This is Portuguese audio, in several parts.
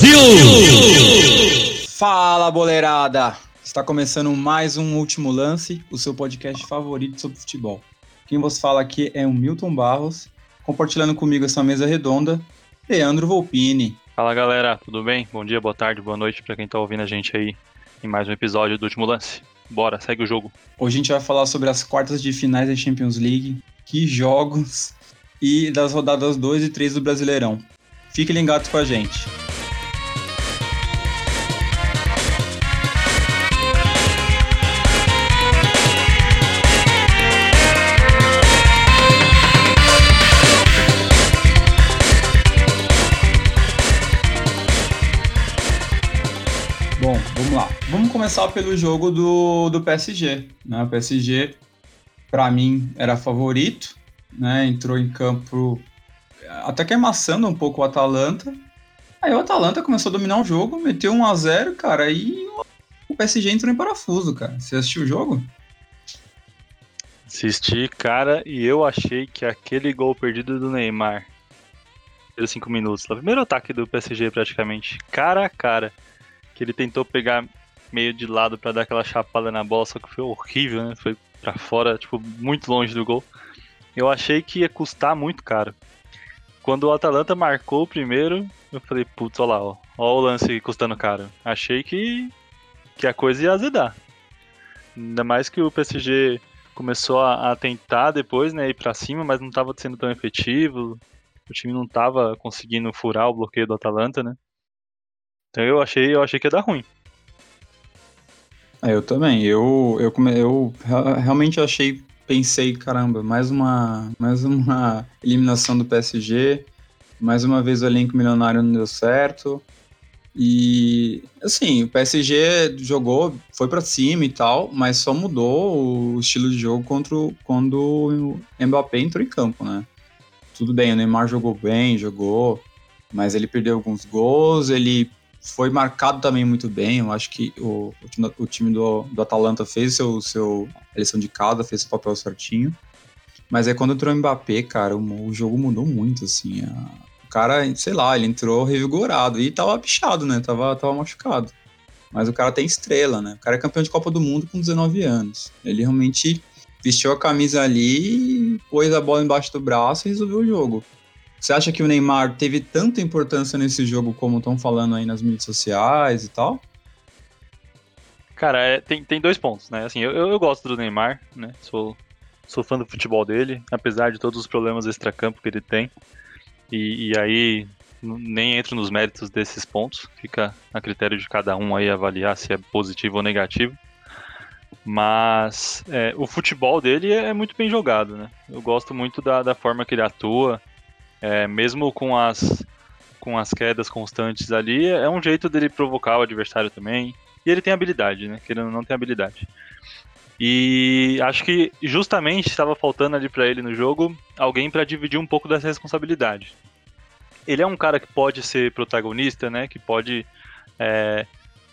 Brasil! Fala, boleirada! Está começando mais um Último Lance, o seu podcast favorito sobre futebol. Quem vos fala aqui é o Milton Barros, compartilhando comigo essa mesa redonda, Leandro Volpini. Fala galera, tudo bem? Bom dia, boa tarde, boa noite para quem está ouvindo a gente aí em mais um episódio do Último Lance. Bora, segue o jogo. Hoje a gente vai falar sobre as quartas de finais da Champions League, que jogos e das rodadas 2 e 3 do Brasileirão. Fique ligado com a gente. Começar pelo jogo do, do PSG. Né? O PSG, para mim, era favorito, né? Entrou em campo até que amassando um pouco o Atalanta. Aí o Atalanta começou a dominar o jogo, meteu 1 a 0 cara, e o PSG entrou em parafuso, cara. Você assistiu o jogo? Assisti, cara, e eu achei que aquele gol perdido do Neymar, pelos 5 minutos, o primeiro ataque do PSG praticamente, cara a cara, que ele tentou pegar meio de lado para dar aquela chapada na bola, só que foi horrível, né? Foi para fora, tipo, muito longe do gol. Eu achei que ia custar muito caro. Quando o Atalanta marcou o primeiro, eu falei, putz, olha lá, ó, ó o lance custando caro. Achei que, que a coisa ia azedar. Ainda mais que o PSG começou a, a tentar depois, né, ir para cima, mas não estava sendo tão efetivo. O time não estava conseguindo furar o bloqueio do Atalanta, né? Então eu achei, eu achei que ia dar ruim. É, eu também. Eu, eu, eu realmente achei, pensei, caramba, mais uma, mais uma eliminação do PSG. Mais uma vez o elenco milionário não deu certo. E assim, o PSG jogou, foi para cima e tal, mas só mudou o estilo de jogo contra o, quando o Mbappé entrou em campo, né? Tudo bem, o Neymar jogou bem, jogou, mas ele perdeu alguns gols, ele foi marcado também muito bem. Eu acho que o, o time do, do Atalanta fez seu, seu eleição de casa, fez seu papel certinho. Mas é quando entrou o Mbappé, cara, o, o jogo mudou muito, assim. A, o cara, sei lá, ele entrou revigorado e tava pichado, né? Tava, tava machucado. Mas o cara tem estrela, né? O cara é campeão de Copa do Mundo com 19 anos. Ele realmente vestiu a camisa ali, pôs a bola embaixo do braço e resolveu o jogo. Você acha que o Neymar teve tanta importância nesse jogo como estão falando aí nas mídias sociais e tal? Cara, é, tem, tem dois pontos, né? Assim, eu, eu gosto do Neymar, né? Sou, sou fã do futebol dele, apesar de todos os problemas extracampo que ele tem. E, e aí nem entro nos méritos desses pontos, fica a critério de cada um aí avaliar se é positivo ou negativo. Mas é, o futebol dele é muito bem jogado, né? Eu gosto muito da, da forma que ele atua, é, mesmo com as, com as quedas constantes ali, é um jeito dele provocar o adversário também. E ele tem habilidade, né? Que ele não tem habilidade. E acho que justamente estava faltando ali para ele no jogo alguém para dividir um pouco dessa responsabilidade. Ele é um cara que pode ser protagonista, né? Que pode é,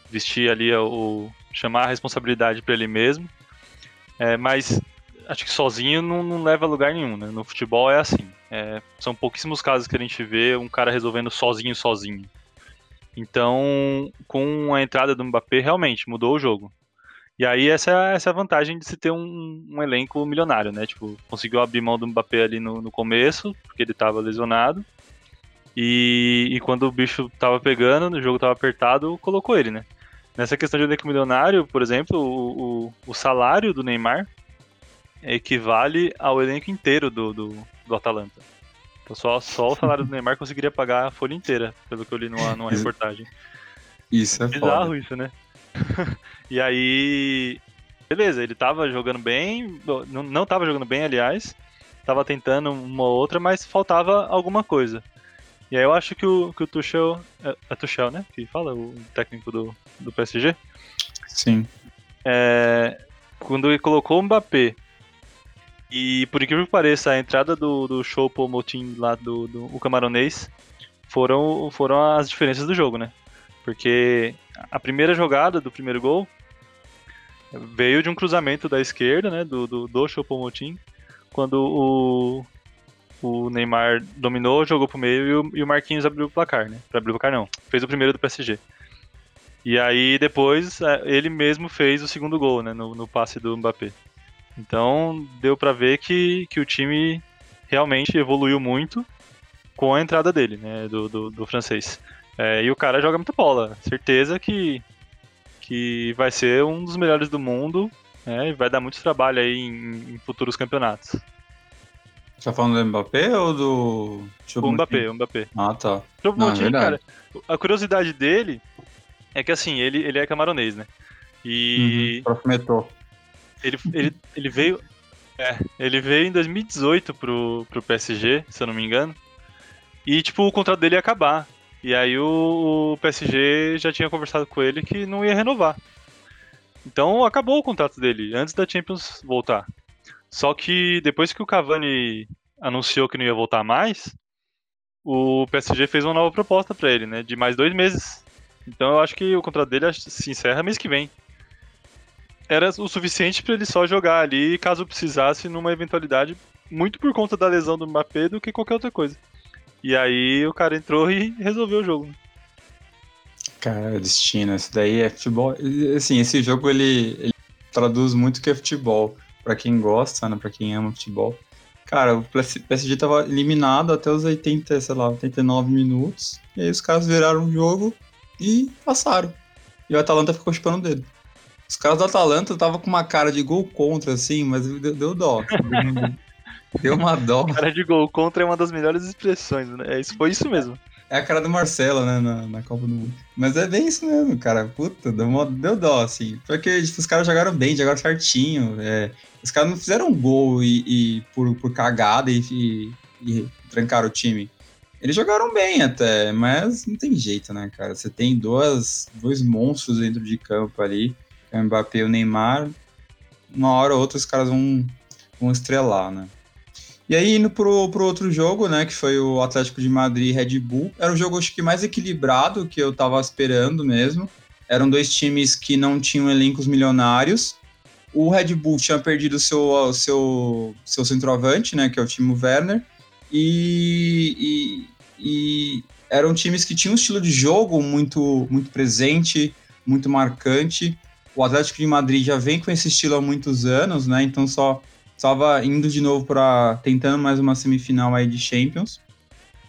vestir ali o chamar a responsabilidade para ele mesmo. É, mas acho que sozinho não, não, leva a lugar nenhum, né? No futebol é assim. É, são pouquíssimos casos que a gente vê um cara resolvendo sozinho, sozinho. Então, com a entrada do Mbappé, realmente mudou o jogo. E aí, essa, essa é a vantagem de se ter um, um elenco milionário, né? Tipo, conseguiu abrir mão do Mbappé ali no, no começo, porque ele estava lesionado. E, e, quando o bicho tava pegando, o jogo tava apertado, colocou ele, né? Nessa questão de elenco milionário, por exemplo, o, o, o salário do Neymar equivale ao elenco inteiro do, do, do Atalanta. Então só, só o salário do Neymar conseguiria pagar a folha inteira, pelo que eu li numa, numa reportagem. Isso é Bizarro foda. isso, né? e aí. Beleza, ele tava jogando bem. Não, não tava jogando bem, aliás. Tava tentando uma ou outra, mas faltava alguma coisa. E aí eu acho que o, que o Tuchel. É, é Tuchel, né? Que fala, o técnico do, do PSG. Sim. É, quando ele colocou o Mbappé e por incrível que pareça, a entrada do, do show Motim lá do, do o camaronês foram, foram as diferenças do jogo, né? Porque a primeira jogada do primeiro gol veio de um cruzamento da esquerda, né? Do, do, do Motim quando o, o Neymar dominou, jogou pro meio e o, e o Marquinhos abriu o placar, né? Pra abrir o placar não, fez o primeiro do PSG. E aí depois é, ele mesmo fez o segundo gol, né? No, no passe do Mbappé. Então deu para ver que, que o time realmente evoluiu muito com a entrada dele, né? Do, do, do francês. É, e o cara joga muita bola. Certeza que, que vai ser um dos melhores do mundo né, e vai dar muito trabalho aí em, em futuros campeonatos. Tá falando do Mbappé ou do. O Mbappé, o Mbappé. Ah, tá. Não, é cara, a curiosidade dele é que assim, ele, ele é camaronês, né? E. Uhum, ele, ele, ele veio. É, ele veio em 2018 pro, pro PSG, se eu não me engano. E, tipo, o contrato dele ia acabar. E aí o, o PSG já tinha conversado com ele que não ia renovar. Então acabou o contrato dele, antes da Champions voltar. Só que depois que o Cavani anunciou que não ia voltar mais, o PSG fez uma nova proposta para ele, né? De mais dois meses. Então eu acho que o contrato dele se encerra mês que vem. Era o suficiente para ele só jogar ali caso precisasse numa eventualidade, muito por conta da lesão do Mbappé do que qualquer outra coisa. E aí o cara entrou e resolveu o jogo. Cara, destino, isso daí é futebol. Assim, esse jogo ele, ele traduz muito que é futebol para quem gosta, né, para quem ama futebol. Cara, o PSG tava eliminado até os 80, sei lá, 89 minutos. E aí os caras viraram o jogo e passaram. E o Atalanta ficou chupando o dedo. Os caras do Atalanta tava com uma cara de gol contra, assim, mas deu, deu dó. deu uma dó. Cara de gol contra é uma das melhores expressões, né? É, isso foi isso mesmo. É a cara do Marcelo, né, na, na Copa do Mundo. Mas é bem isso mesmo, cara. Puta, deu, deu dó, assim. Porque tipo, os caras jogaram bem, jogaram certinho. É, os caras não fizeram gol e, e por, por cagada e, e, e trancaram o time. Eles jogaram bem até, mas não tem jeito, né, cara? Você tem duas, dois monstros dentro de campo ali, o Mbappé e o Neymar. Uma hora ou outra os caras vão, vão estrelar, né? E aí, indo pro, pro outro jogo, né, que foi o Atlético de Madrid Red Bull, era um jogo, acho que mais equilibrado que eu tava esperando mesmo. Eram dois times que não tinham elencos milionários. O Red Bull tinha perdido seu, seu, seu centroavante, né, que é o Timo Werner, e, e, e eram times que tinham um estilo de jogo muito, muito presente, muito marcante. O Atlético de Madrid já vem com esse estilo há muitos anos, né, então só estava indo de novo para tentando mais uma semifinal aí de Champions.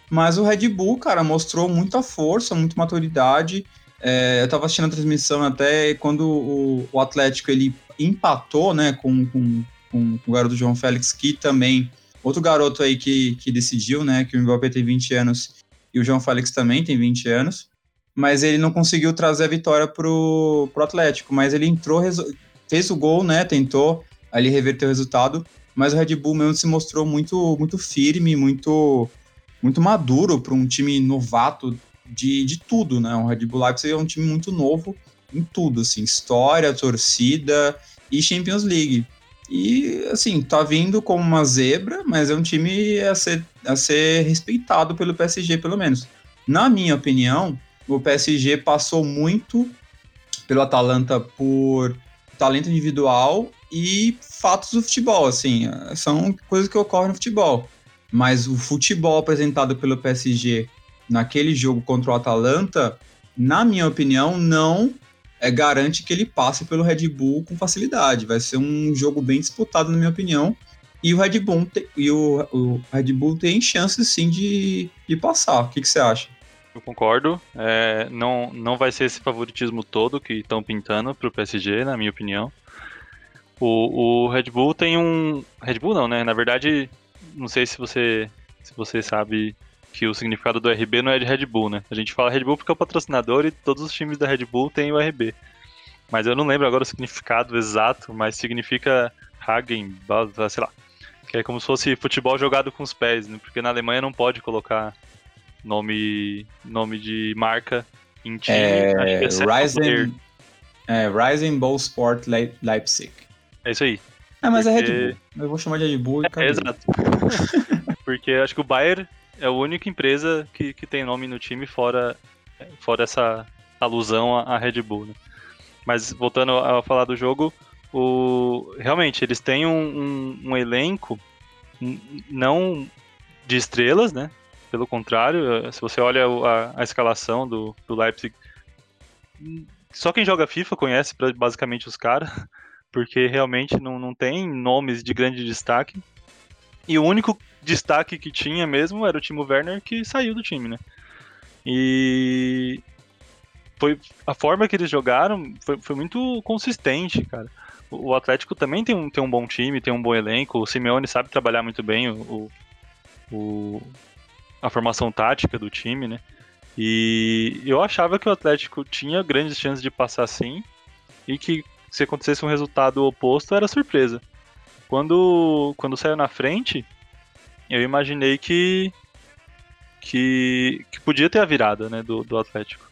Mas o Red Bull, cara, mostrou muita força, muita maturidade. É, eu estava assistindo a transmissão até quando o, o Atlético ele empatou, né, com, com, com, com, o garoto João Félix, que também outro garoto aí que, que decidiu, né, que o Mbappé tem 20 anos e o João Félix também tem 20 anos, mas ele não conseguiu trazer a vitória pro, pro Atlético, mas ele entrou, fez o gol, né, tentou, ali reverter o resultado, mas o Red Bull mesmo se mostrou muito, muito firme, muito, muito maduro para um time novato de, de tudo, né? O Red Bull Leipzig é um time muito novo em tudo, assim, história, torcida e Champions League. E, assim, tá vindo como uma zebra, mas é um time a ser, a ser respeitado pelo PSG, pelo menos. Na minha opinião, o PSG passou muito pelo Atalanta por talento individual e fatos do futebol, assim, são coisas que ocorrem no futebol. Mas o futebol apresentado pelo PSG naquele jogo contra o Atalanta, na minha opinião, não é, garante que ele passe pelo Red Bull com facilidade. Vai ser um jogo bem disputado, na minha opinião. E o Red Bull, te, e o, o, Red Bull tem chances sim de, de passar. O que, que você acha? Eu concordo. É, não, não vai ser esse favoritismo todo que estão pintando para o PSG, na minha opinião. O, o Red Bull tem um. Red Bull não, né? Na verdade, não sei se você, se você sabe que o significado do RB não é de Red Bull, né? A gente fala Red Bull porque é o patrocinador e todos os times da Red Bull têm o RB. Mas eu não lembro agora o significado exato, mas significa Hagen, sei lá. Que é como se fosse futebol jogado com os pés, né? Porque na Alemanha não pode colocar nome, nome de marca em time. É, Rising, é, Rising Ball Sport Leipzig. É isso aí. É, mas porque... é Red Bull. Eu vou chamar de Red Bull e é, exato. porque acho que o Bayer é a única empresa que, que tem nome no time fora, fora essa alusão à Red Bull, né? Mas voltando a falar do jogo, o... realmente, eles têm um, um, um elenco não de estrelas, né? Pelo contrário, eh, se você olha a, a escalação do, do Leipzig, só quem joga FIFA conhece basicamente os caras, porque realmente não, não tem nomes de grande destaque. E o único destaque que tinha mesmo era o Timo Werner, que saiu do time, né? E foi a forma que eles jogaram foi, foi muito consistente, cara. O, o Atlético também tem um, tem um bom time, tem um bom elenco. O Simeone sabe trabalhar muito bem o, o, a formação tática do time, né? E eu achava que o Atlético tinha grandes chances de passar sim e que se acontecesse um resultado oposto era surpresa. Quando, quando saiu na frente, eu imaginei que, que, que podia ter a virada né, do, do Atlético.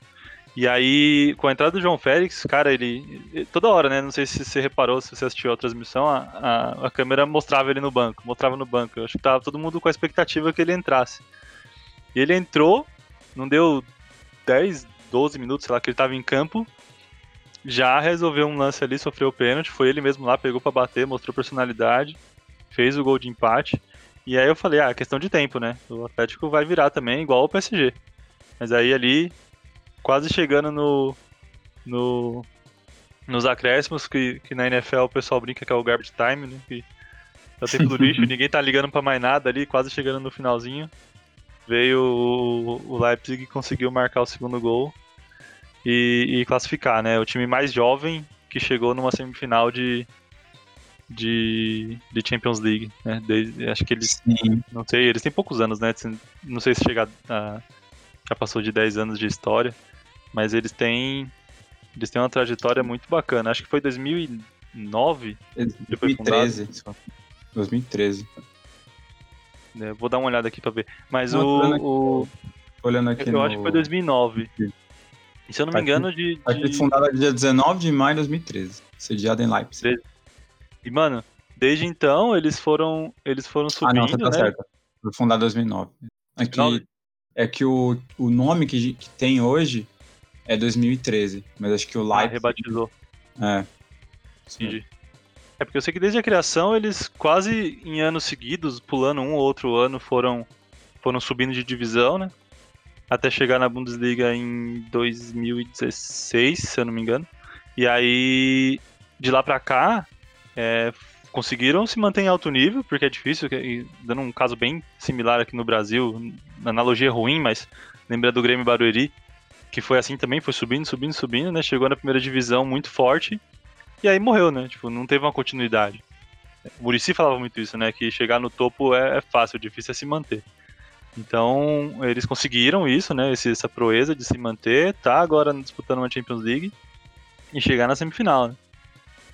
E aí, com a entrada do João Félix, cara, ele. Toda hora, né? Não sei se você reparou, se você assistiu a transmissão, a, a, a câmera mostrava ele no banco, mostrava no banco. Eu acho que tava todo mundo com a expectativa que ele entrasse. E ele entrou, não deu 10, 12 minutos, sei lá, que ele tava em campo. Já resolveu um lance ali, sofreu o pênalti. Foi ele mesmo lá, pegou para bater, mostrou personalidade, fez o gol de empate. E aí eu falei, ah, questão de tempo, né? O Atlético vai virar também, igual o PSG. Mas aí ali, quase chegando no, no nos acréscimos, que, que na NFL o pessoal brinca que é o garbage time, né? Que é o tempo do lixo, ninguém tá ligando pra mais nada ali, quase chegando no finalzinho veio o, Leipzig e conseguiu marcar o segundo gol e, e, classificar, né? O time mais jovem que chegou numa semifinal de, de, de Champions League, né? Desde, acho que eles, Sim. não sei, eles têm poucos anos, né? Não sei se chega a, já passou de 10 anos de história, mas eles têm eles têm uma trajetória muito bacana. Acho que foi 2009, 2013. 2013. Né? Vou dar uma olhada aqui pra ver. Mas Não, o. Olhando o... Olhando aqui eu no... acho que foi 2009. E se eu não me engano, de. de... Fundada dia 19 de maio de 2013. Sediada em Leipzig. E, mano, desde então eles foram, eles foram subindo. Ah, não, você tá né? certo. Foi fundada em 2009. Aqui, 2009? é que o, o nome que, que tem hoje é 2013. Mas acho que o Leipzig. Ah, rebatizou. É. Entendi. É porque eu sei que desde a criação eles quase em anos seguidos, pulando um ou outro ano, foram, foram subindo de divisão, né? Até chegar na Bundesliga em 2016, se eu não me engano. E aí, de lá pra cá, é, conseguiram se manter em alto nível, porque é difícil, dando um caso bem similar aqui no Brasil, analogia ruim, mas lembra do Grêmio Barueri, que foi assim também, foi subindo, subindo, subindo, né? Chegou na primeira divisão muito forte e aí morreu, né? Tipo, não teve uma continuidade. O Murici falava muito isso, né? Que chegar no topo é, é fácil, difícil é se manter. Então, eles conseguiram isso, né? essa proeza de se manter, tá agora disputando uma Champions League e chegar na semifinal, né?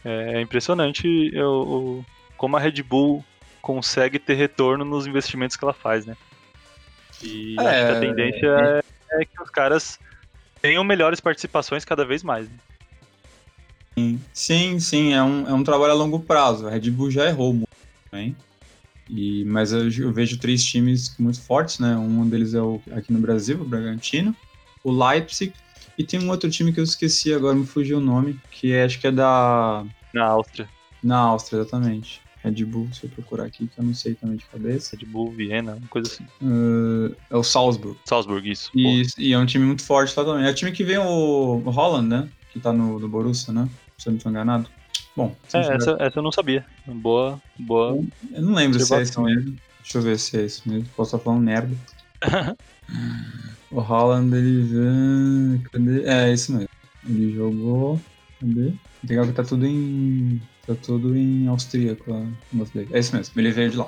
É impressionante eu, como a Red Bull consegue ter retorno nos investimentos que ela faz, né? E é, acho que a tendência é, é que os caras tenham melhores participações cada vez mais. Né? Sim, sim, é um, é um trabalho a longo prazo. A Red Bull já errou muito também. E, mas eu, eu, vejo três times muito fortes, né? Um deles é o, aqui no Brasil, o Bragantino, o Leipzig, e tem um outro time que eu esqueci agora, me fugiu o nome, que é, acho que é da. Na Áustria. Na Áustria, exatamente. Red Bull, se eu procurar aqui, que eu não sei também de cabeça. Red Bull, Viena, uma coisa assim. Uh, é o Salzburg. Salzburg, isso. E, e, é um time muito forte lá também. É o time que vem o, Holland, né? Que tá no, no Borussia, né? Se eu não estou enganado. Bom, é, essa, essa eu não sabia. Boa, boa. Eu não lembro se é isso mesmo. Deixa eu ver se é isso mesmo. Posso estar falando merda. o Holland, ele. Cadê? É, isso mesmo. Ele jogou. Cadê? Legal que tá tudo em. Tá tudo em austríaco. É isso mesmo. Ele veio de lá.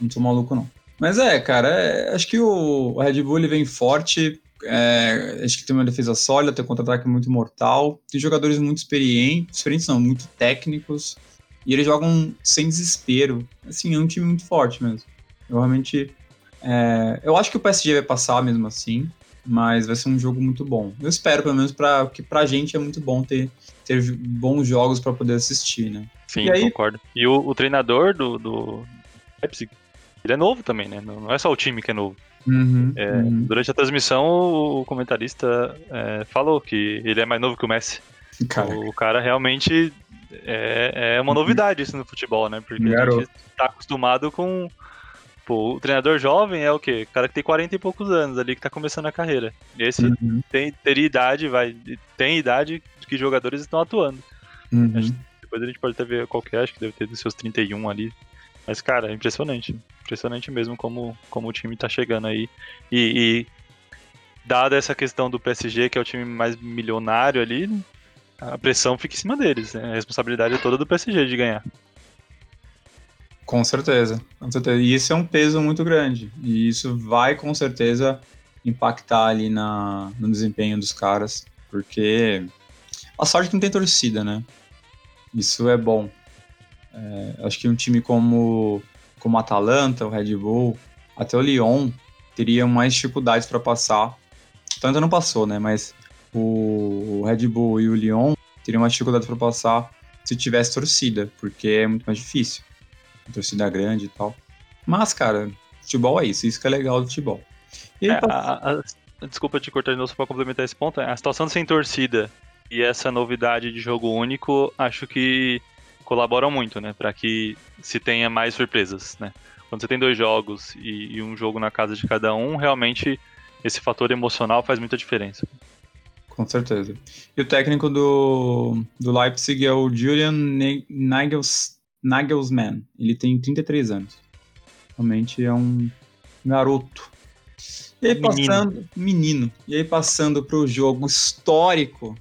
Não sou maluco, não. Mas é, cara, é, acho que o Red Bull ele vem forte é, acho que tem uma defesa sólida, tem um contra-ataque muito mortal. Tem jogadores muito experientes, experientes não, muito técnicos. E eles jogam sem desespero. Assim, é um time muito forte mesmo. Eu realmente. É, eu acho que o PSG vai passar mesmo assim, mas vai ser um jogo muito bom. Eu espero, pelo menos, pra, que pra gente é muito bom ter, ter bons jogos para poder assistir, né? Sim, e aí, concordo. E o, o treinador do, do Leipzig, ele é novo também, né? Não é só o time que é novo. Uhum, é, uhum. Durante a transmissão, o comentarista é, falou que ele é mais novo que o Messi. Cara. O cara realmente é, é uma uhum. novidade isso no futebol, né? Porque Garoto. a gente tá acostumado com, Pô, o treinador jovem é o quê? O cara que tem 40 e poucos anos ali, que tá começando a carreira. Esse uhum. tem, teria idade, vai. Tem idade que jogadores estão atuando. Uhum. depois a gente pode até ver qual que é, acho que deve ter dos seus 31 ali. Mas, cara, é impressionante. Impressionante mesmo como, como o time tá chegando aí. E, e dada essa questão do PSG, que é o time mais milionário ali, a pressão fica em cima deles. Né? A responsabilidade é toda do PSG de ganhar. Com certeza, com certeza. E isso é um peso muito grande. E isso vai com certeza impactar ali na, no desempenho dos caras. Porque a sorte que não tem torcida, né? Isso é bom. É, acho que um time como, como Atalanta, o Red Bull, até o Lyon, teriam mais dificuldades para passar. Tanto não passou, né? Mas o Red Bull e o Lyon teriam mais dificuldades para passar se tivesse torcida, porque é muito mais difícil. Torcida grande e tal. Mas, cara, futebol é isso, isso que é legal do futebol. Aí, é, a, a, desculpa te cortar de novo só para complementar esse ponto. A situação sem torcida e essa novidade de jogo único, acho que colaboram muito, né? Para que se tenha mais surpresas, né? Quando você tem dois jogos e, e, um jogo na casa de cada um, realmente esse fator emocional faz muita diferença. Com certeza. E o técnico do, do Leipzig é o Julian Nagels, Nagelsmann. Ele tem 33 anos. Realmente é um garoto. E aí passando. Menino. menino e aí passando para o jogo histórico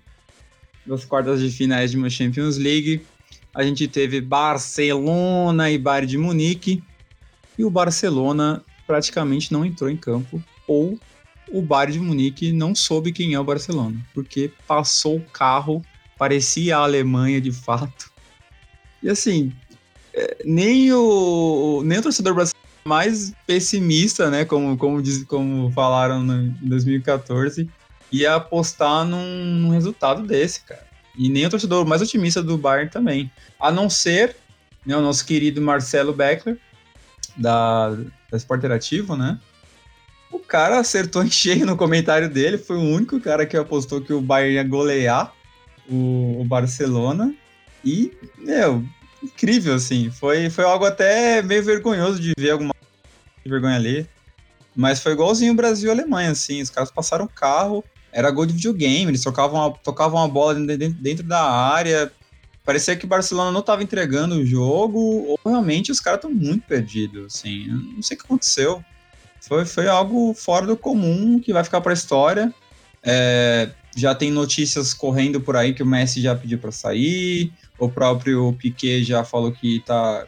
das quartas de finais de uma Champions League a gente teve Barcelona e Bayern de Munique, e o Barcelona praticamente não entrou em campo, ou o Bayern de Munique não soube quem é o Barcelona, porque passou o carro, parecia a Alemanha de fato. E assim, é, nem o, nem o torcedor brasileiro mais pessimista, né, como, como, diz, como falaram em 2014, ia apostar num, num resultado desse, cara. E nem o torcedor mais otimista do Bayern também. A não ser né, o nosso querido Marcelo Beckler, da, da Sport Interativo, né? O cara acertou em cheio no comentário dele, foi o único cara que apostou que o Bayern ia golear o, o Barcelona. E, meu, incrível, assim. Foi, foi algo até meio vergonhoso de ver alguma vergonha ali. Mas foi igualzinho o Brasil e Alemanha, assim. Os caras passaram carro, era gol de videogame, eles tocavam a, tocavam a bola dentro, dentro da área. Parecia que o Barcelona não estava entregando o jogo, ou realmente os caras estão muito perdidos, assim. Não sei o que aconteceu. Foi, foi algo fora do comum que vai ficar para a história. É, já tem notícias correndo por aí que o Messi já pediu para sair, o próprio Piquet já falou que tá,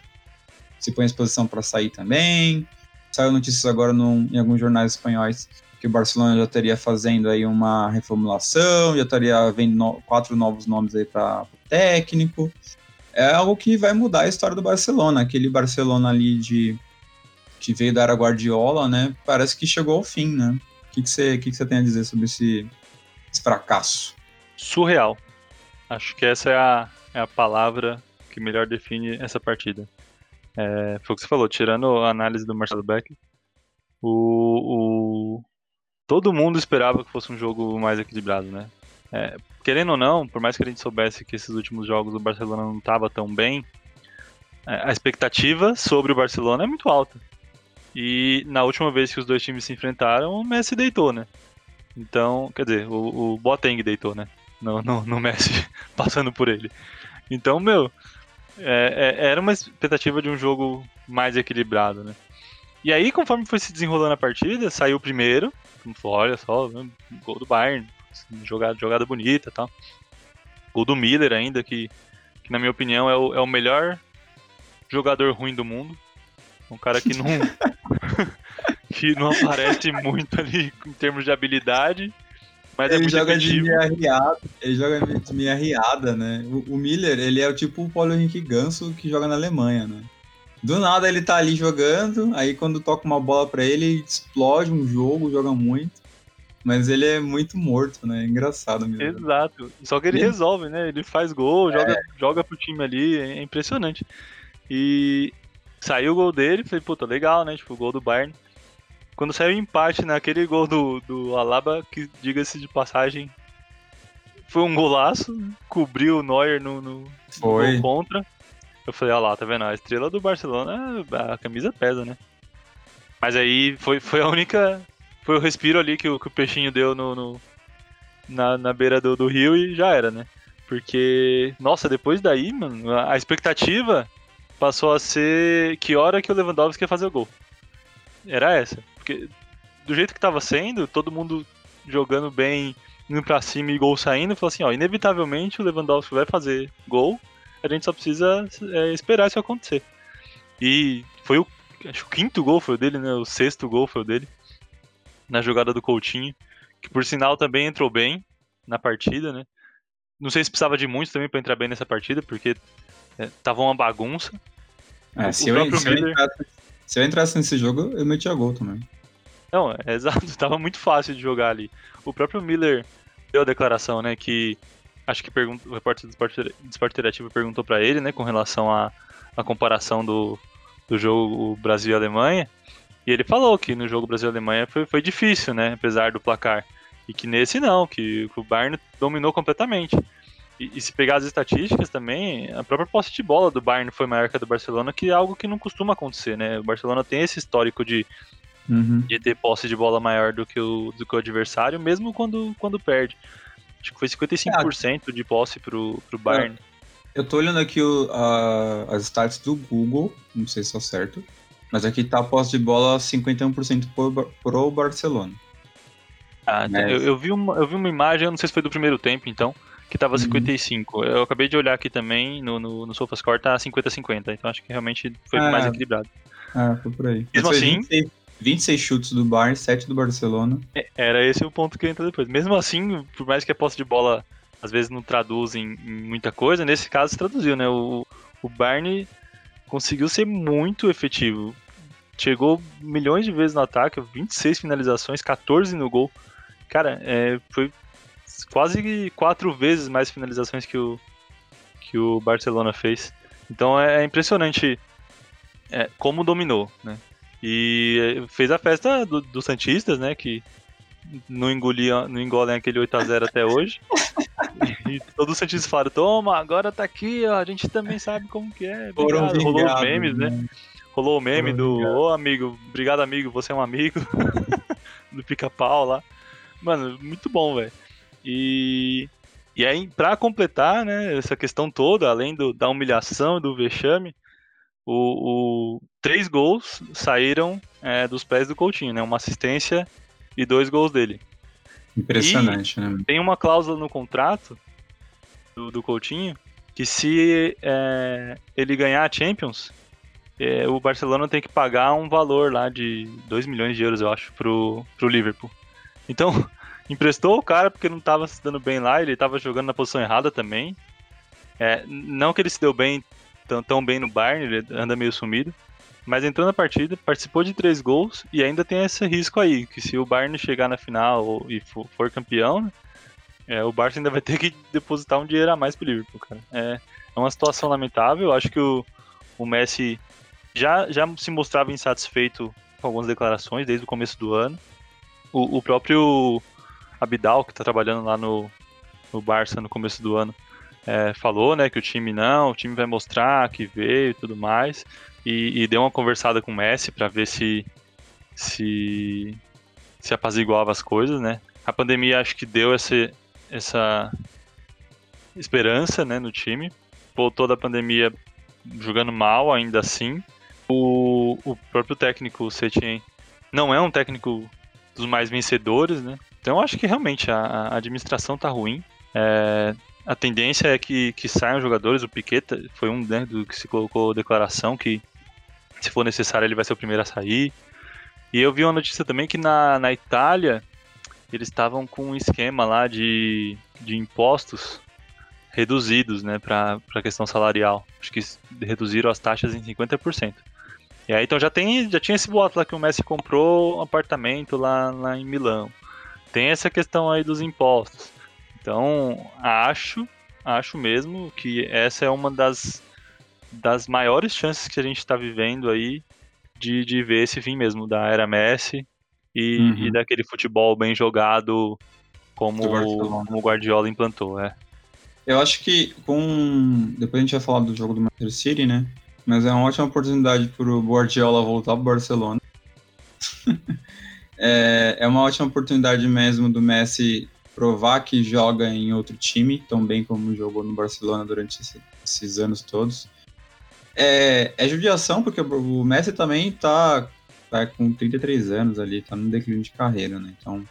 se põe à disposição para sair também. Saiu notícias agora num, em alguns jornais espanhóis que o Barcelona já estaria fazendo aí uma reformulação, já estaria vendo no, quatro novos nomes aí para técnico. É algo que vai mudar a história do Barcelona. Aquele Barcelona ali de que veio da era Guardiola, né? Parece que chegou ao fim, né? O que, você, que, que você tem a dizer sobre esse, esse fracasso? Surreal. Acho que essa é a, é a palavra que melhor define essa partida. É, foi o que você falou, tirando a análise do Marcelo Beck, o, o, todo mundo esperava que fosse um jogo mais equilibrado, né? É, querendo ou não, por mais que a gente soubesse que esses últimos jogos o Barcelona não estava tão bem, é, a expectativa sobre o Barcelona é muito alta. E na última vez que os dois times se enfrentaram, o Messi deitou, né? Então, quer dizer, o, o Boateng deitou, né? No, no, no Messi passando por ele. Então, meu, é, é, era uma expectativa de um jogo mais equilibrado, né? E aí, conforme foi se desenrolando a partida, saiu o primeiro, falou, olha só, gol do Bayern, jogada, jogada bonita e tal. Gol do Miller ainda, que, que na minha opinião é o, é o melhor jogador ruim do mundo. Um cara que não. que não aparece muito ali em termos de habilidade. Mas é ele é joga de meia arriada, ele joga de meia arriada, né? O, o, Miller, ele é o tipo o Paulo Henrique Ganso que joga na Alemanha, né? Do nada ele tá ali jogando, aí quando toca uma bola para ele, explode um jogo, joga muito. Mas ele é muito morto, né? É engraçado mesmo. Exato. Só que ele resolve, né? Ele faz gol, é. joga, joga pro time ali, é impressionante. E saiu o gol dele, falei, puta, legal, né? Tipo, o gol do Bayern. Quando saiu o empate naquele gol do, do Alaba, que diga-se de passagem, foi um golaço, cobriu o Neuer no, no, no gol contra. Eu falei, olha lá, tá vendo? A estrela do Barcelona, a camisa pesa, né? Mas aí foi, foi a única. Foi o respiro ali que o, que o peixinho deu no, no na, na beira do, do rio e já era, né? Porque, nossa, depois daí, mano, a expectativa passou a ser que hora que o Lewandowski ia fazer o gol. Era essa. Porque do jeito que tava sendo, todo mundo jogando bem, indo pra cima e gol saindo, falou assim, ó, inevitavelmente o Lewandowski vai fazer gol, a gente só precisa é, esperar isso acontecer. E foi o, acho que o quinto gol foi o dele, né? O sexto gol foi o dele. Na jogada do Coutinho. Que por sinal também entrou bem na partida, né? Não sei se precisava de muito também para entrar bem nessa partida, porque é, tava uma bagunça. É, se, eu, se, Miller... eu entrasse, se, eu entrasse, nesse jogo, eu metia gol também. Não, é, exato, tava muito fácil de jogar ali. O próprio Miller deu a declaração, né, que acho que o repórter do Esporte, do Esporte Interativo perguntou para ele, né, com relação à a, a, comparação do, do jogo Brasil e Alemanha, e ele falou que no jogo Brasil e Alemanha foi, foi difícil, né, apesar do placar. E que nesse não, que, que o Bayern dominou completamente. E, e, se pegar as estatísticas também, a própria posse de bola do Bayern foi maior que a do Barcelona, que é algo que não costuma acontecer, né? O Barcelona tem esse histórico de, uhum. de ter posse de bola maior do que o, do que o adversário, mesmo quando, quando perde. Acho que foi 55% é. de posse pro, pro Bayern. Eu tô olhando aqui o, as stats do Google, não sei se é certo, mas aqui tá a posse de bola 51% pro, pro Barcelona. Ah, mas... eu, eu, vi uma, eu vi uma imagem, eu não sei se foi do primeiro tempo, então, que tava 55. Uhum. Eu acabei de olhar aqui também, no, no, no SofaScore tá 50-50, então acho que realmente foi ah, mais equilibrado. Ah, foi por aí. Mesmo assim... 26, 26 chutes do Bayern, 7 do Barcelona. É, era esse o ponto que entra depois. Mesmo assim, por mais que a posse de bola às vezes não traduz em, em muita coisa, nesse caso se traduziu, né? O, o Bayern conseguiu ser muito efetivo. Chegou milhões de vezes no ataque, 26 finalizações, 14 no gol. Cara, é, foi quase quatro vezes mais finalizações que o, que o Barcelona fez. Então é, é impressionante é, como dominou, né? E fez a festa dos do Santistas, né? Que não, engolia, não engolem aquele 8x0 até hoje. E todos os Santistas falaram, toma, agora tá aqui, ó, a gente também sabe como que é. Obrigado. Rolou os memes, né? né? Rolou o meme Foram do, ô oh, amigo, obrigado amigo, você é um amigo. do pica-pau lá. Mano, muito bom, velho. E, e aí, pra completar, né, essa questão toda, além do, da humilhação e do vexame, o, o, três gols saíram é, dos pés do Coutinho, né? Uma assistência e dois gols dele. Impressionante, e né? Tem uma cláusula no contrato do, do Coutinho que se é, ele ganhar a Champions, é, o Barcelona tem que pagar um valor lá de 2 milhões de euros, eu acho, pro, pro Liverpool. Então, emprestou o cara porque não estava se dando bem lá, ele estava jogando na posição errada também. É, não que ele se deu bem tão, tão bem no Bayern, ele anda meio sumido. Mas entrou na partida, participou de três gols e ainda tem esse risco aí, que se o Bayern chegar na final e for, campeão, é, o Barça ainda vai ter que depositar um dinheiro a mais pro Liverpool, cara. É, é uma situação lamentável, acho que o, o Messi já, já se mostrava insatisfeito com algumas declarações desde o começo do ano. O, o próprio Abidal, que está trabalhando lá no, no Barça no começo do ano, é, falou né, que o time não, o time vai mostrar que veio e tudo mais. E, e deu uma conversada com o Messi para ver se, se se apaziguava as coisas, né? A pandemia acho que deu essa, essa esperança né, no time. Voltou da pandemia jogando mal ainda assim. O, o próprio técnico, o Setien, não é um técnico dos mais vencedores, né? Então acho que realmente a, a administração tá ruim. É, a tendência é que, que saiam jogadores. O Piqueta foi um né, do que se colocou declaração que se for necessário ele vai ser o primeiro a sair. E eu vi uma notícia também que na, na Itália eles estavam com um esquema lá de, de impostos reduzidos, né, para a questão salarial. Acho que reduziram as taxas em 50%. E aí então já tem, já tinha esse boato lá que o Messi comprou um apartamento lá, lá em Milão. Tem essa questão aí dos impostos. Então, acho, acho mesmo que essa é uma das, das maiores chances que a gente está vivendo aí de, de ver esse fim mesmo da era Messi e, uhum. e daquele futebol bem jogado como, como o Guardiola implantou, é. Eu acho que com. Depois a gente vai falar do jogo do Manchester City, né? Mas é uma ótima oportunidade para o Guardiola voltar para o Barcelona. é, é uma ótima oportunidade mesmo do Messi provar que joga em outro time, tão bem como jogou no Barcelona durante esse, esses anos todos. É, é judiação, porque o Messi também tá, tá com 33 anos ali, tá no declínio de carreira, né? Então,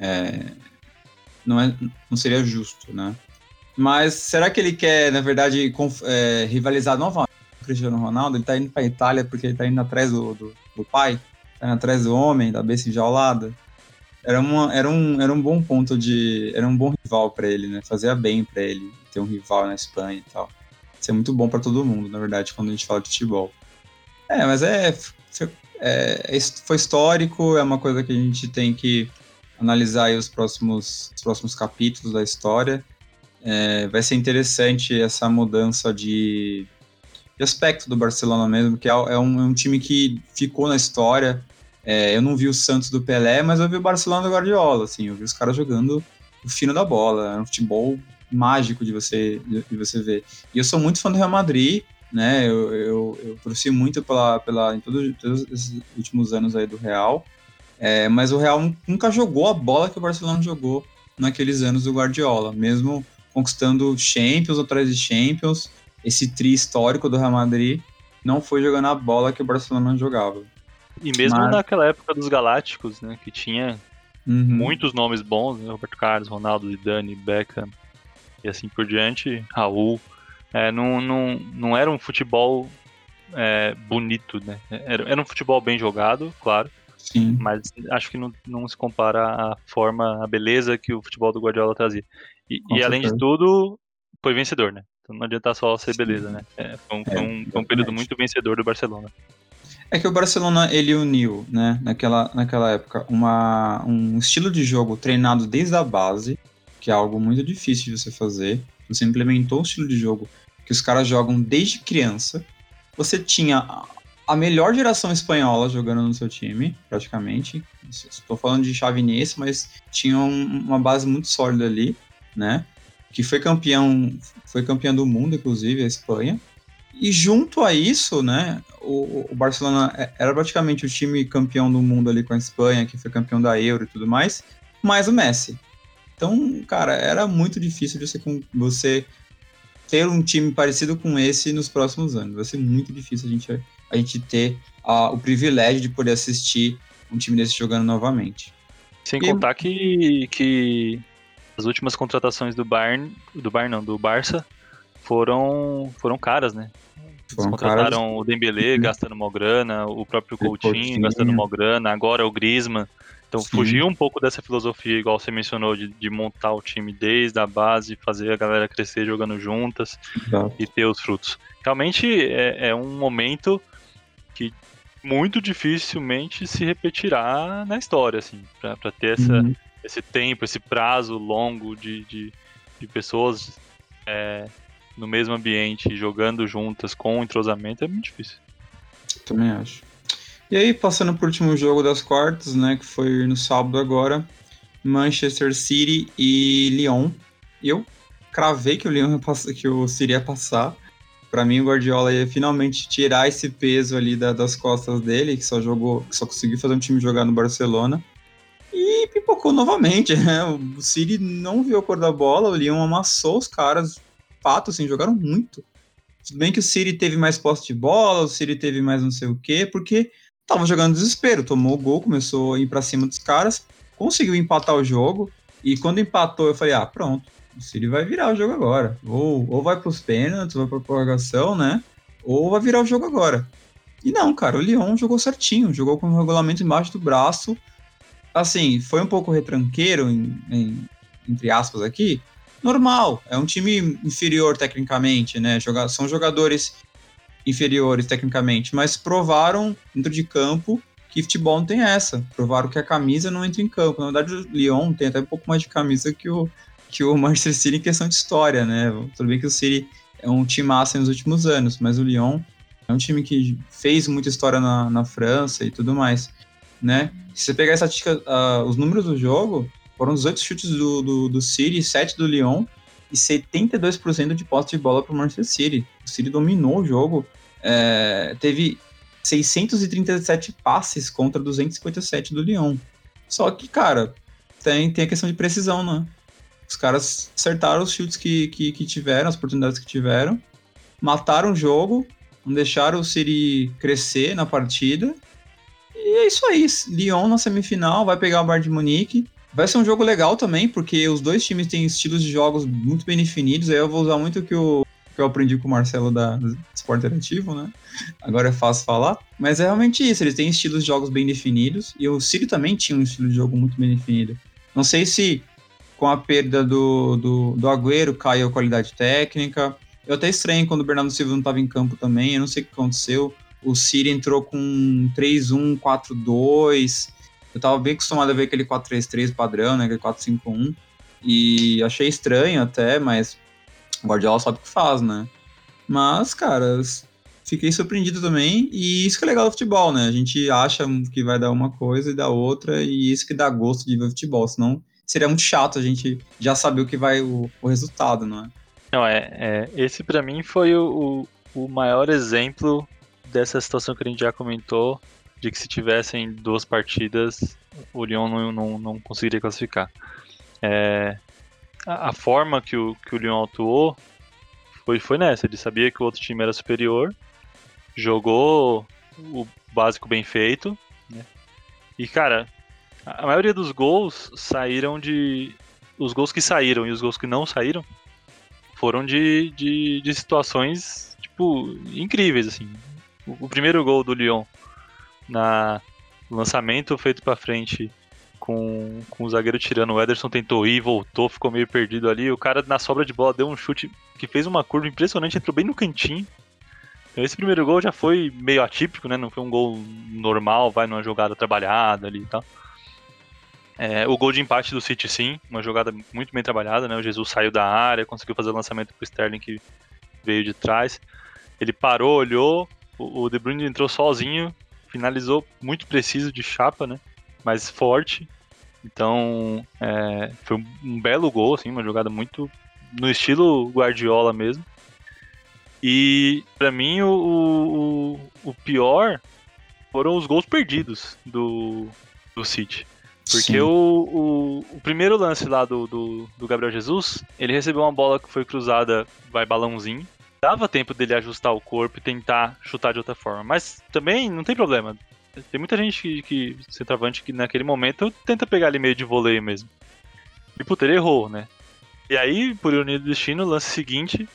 é, não, é, não seria justo, né? Mas será que ele quer, na verdade, é, rivalizar novamente com o Cristiano Ronaldo? Ele tá indo pra Itália porque ele tá indo atrás do, do, do pai? Tá indo atrás do homem, da besta enjaulada? Era, uma, era, um, era um bom ponto de... Era um bom rival para ele, né? Fazia bem para ele ter um rival na Espanha e tal. Isso é muito bom para todo mundo, na verdade, quando a gente fala de futebol. É, mas é, é, é, foi histórico, é uma coisa que a gente tem que analisar os próximos, os próximos capítulos da história. É, vai ser interessante essa mudança de, de, aspecto do Barcelona mesmo, que é, é, um, é um, time que ficou na história. É, eu não vi o Santos do Pelé, mas eu vi o Barcelona do Guardiola, assim, eu vi os caras jogando o fino da bola, é um futebol mágico de você, de você ver. E eu sou muito fã do Real Madrid, né? Eu, eu, eu torci muito pela, pela, em todos, todos esses últimos anos aí do Real. É, mas o Real nunca jogou a bola que o Barcelona jogou naqueles anos do Guardiola, mesmo conquistando Champions atrás de Champions. Esse tri histórico do Real Madrid não foi jogando a bola que o Barcelona jogava. E mesmo mas... naquela época dos Galácticos, né, que tinha uhum. muitos nomes bons, né, Roberto Carlos, Ronaldo, Zidane, Beckham, e assim por diante, Raul. É, não, não, não era um futebol é, bonito, né? Era, era um futebol bem jogado, claro. Sim. Mas acho que não, não se compara à forma, à beleza que o futebol do Guardiola trazia. E, e além de tudo, foi vencedor, né? Então não adianta só ser beleza, né? É, foi, um, é, foi, um, foi um período muito vencedor do Barcelona. É que o Barcelona ele uniu, né, naquela, naquela época, uma, um estilo de jogo treinado desde a base, que é algo muito difícil de você fazer. Você implementou um estilo de jogo que os caras jogam desde criança. Você tinha a melhor geração espanhola jogando no seu time, praticamente. Estou falando de Chavinês, mas tinha um, uma base muito sólida ali, né? Que foi campeão, foi campeão do mundo, inclusive, a Espanha. E junto a isso, né, o, o, Barcelona é, era praticamente o time campeão do mundo ali com a Espanha, que foi campeão da Euro e tudo mais, mais o Messi. Então, cara, era muito difícil você, você ter um time parecido com esse nos próximos anos. Vai ser muito difícil a gente, a gente ter o privilégio de poder assistir um time desse jogando novamente. Sem e... contar que, que as últimas contratações do Bayern, do Bayern não, do Barça, foram, foram caras, né? Eles contrataram caras... o Dembélé uhum. gastando uma grana, o próprio Coutinho, Coutinho gastando uma grana, agora o Griezmann. Então Sim. fugir um pouco dessa filosofia, igual você mencionou, de, de, montar o time desde a base, fazer a galera crescer jogando juntas Exato. e ter os frutos. Realmente é, é, um momento que muito dificilmente se repetirá na história, assim, para ter essa, uhum. esse tempo, esse prazo longo de, de, de pessoas é, no mesmo ambiente, jogando juntas, com entrosamento, é muito difícil. Também acho. E aí, passando para o último jogo das quartas, né, que foi no sábado agora, Manchester City e Lyon. Eu cravei que o Lyon que o City ia passar. Para mim, o Guardiola ia finalmente tirar esse peso ali da, das costas dele, que só jogou, que só conseguiu fazer um time jogar no Barcelona. E pipocou novamente, né? O City não viu a cor da bola, o Lyon amassou os caras, fato, assim, jogaram muito. Tudo bem que o City teve mais posse de bola, o City teve mais não sei o quê, porque tava jogando desespero, tomou o gol, começou a ir para cima dos caras, conseguiu empatar o jogo, e quando empatou eu falei, ah, pronto, o City vai virar o jogo agora. Ou, ou vai pros pênaltis, vai pra prorrogação, né? Ou vai virar o jogo agora. E não, cara, o Lyon jogou certinho, jogou com o regulamento embaixo do braço. Assim, foi um pouco retranqueiro, em, em, entre aspas aqui. Normal, é um time inferior tecnicamente, né? Joga, são jogadores inferiores tecnicamente, mas provaram dentro de campo que futebol não tem essa. Provaram que a camisa não entra em campo. Na verdade, o Lyon tem até um pouco mais de camisa que o, que o Manchester City em questão de história, né? Tudo bem que o City é um time massa nos últimos anos, mas o Lyon é um time que fez muita história na, na França e tudo mais, né? Se você pegar a estatística, uh, os números do jogo, foram 18 chutes do, do, do City, 7 do Lyon e 72% de posse de bola para o Manchester City. O City dominou o jogo, é, teve 637 passes contra 257 do Lyon. Só que, cara, tem, tem a questão de precisão, né? Os caras acertaram os chutes que, que, que tiveram, as oportunidades que tiveram, mataram o jogo, não deixaram o City crescer na partida. E é isso aí. Lyon na semifinal vai pegar o Bayern de Munique. Vai ser um jogo legal também, porque os dois times têm estilos de jogos muito bem definidos. Aí eu vou usar muito o que, o, que eu aprendi com o Marcelo da, Esporte Interativo, né? Agora é fácil falar. Mas é realmente isso, eles têm estilos de jogos bem definidos. E o City também tinha um estilo de jogo muito bem definido. Não sei se com a perda do, do, do Agüero caiu a qualidade técnica. Eu até estranho quando o Bernardo Silva não estava em campo também, eu não sei o que aconteceu. O City entrou com 3-1, 4-2. Eu estava bem acostumado a ver aquele 4-3-3 padrão, né? Aquele 4-5-1. E achei estranho até, mas o Guardiola sabe o que faz, né? Mas, cara, fiquei surpreendido também. E isso que é legal do futebol, né? A gente acha que vai dar uma coisa e dá outra, e isso que dá gosto de ver futebol. Senão seria muito chato a gente já saber o que vai o, o resultado, não é? Não, é, é esse para mim foi o, o, o maior exemplo dessa situação que a gente já comentou, de que se tivessem duas partidas, o Lyon não, não, não conseguiria classificar. É, a, a, forma que o, que o Lyon atuou foi, foi nessa, ele sabia que o outro time era superior, jogou o básico bem feito, né? E cara, a maioria dos gols saíram de. Os gols que saíram e os gols que não saíram foram de, de, de situações, tipo, incríveis, assim. O, o, primeiro gol do Lyon na lançamento feito para frente com, com o zagueiro tirando, o Ederson tentou ir, voltou, ficou meio perdido ali. O cara na sobra de bola deu um chute que fez uma curva impressionante, entrou bem no cantinho. Então esse primeiro gol já foi meio atípico, né? Não foi um gol normal, vai numa jogada trabalhada ali e tal. É, o gol de empate do City, sim, uma jogada muito bem trabalhada, né? O Jesus saiu da área, conseguiu fazer o lançamento pro Sterling que veio de trás. Ele parou, olhou, o, De Bruyne entrou sozinho, finalizou muito preciso de chapa, né? Mas forte. Então, é, foi um, belo gol, assim, uma jogada muito no estilo Guardiola mesmo. E para mim o, o, o, pior foram os gols perdidos do, do City. Porque o, o, o, primeiro lance lá do, do, do, Gabriel Jesus, ele recebeu uma bola que foi cruzada, vai balãozinho. Dava tempo dele ajustar o corpo e tentar chutar de outra forma. Mas também não tem problema. Tem muita gente que, que centroavante que naquele momento tenta pegar ali meio de voleio mesmo. E puta, ele errou, né? E aí, por ironia do destino, lance seguinte,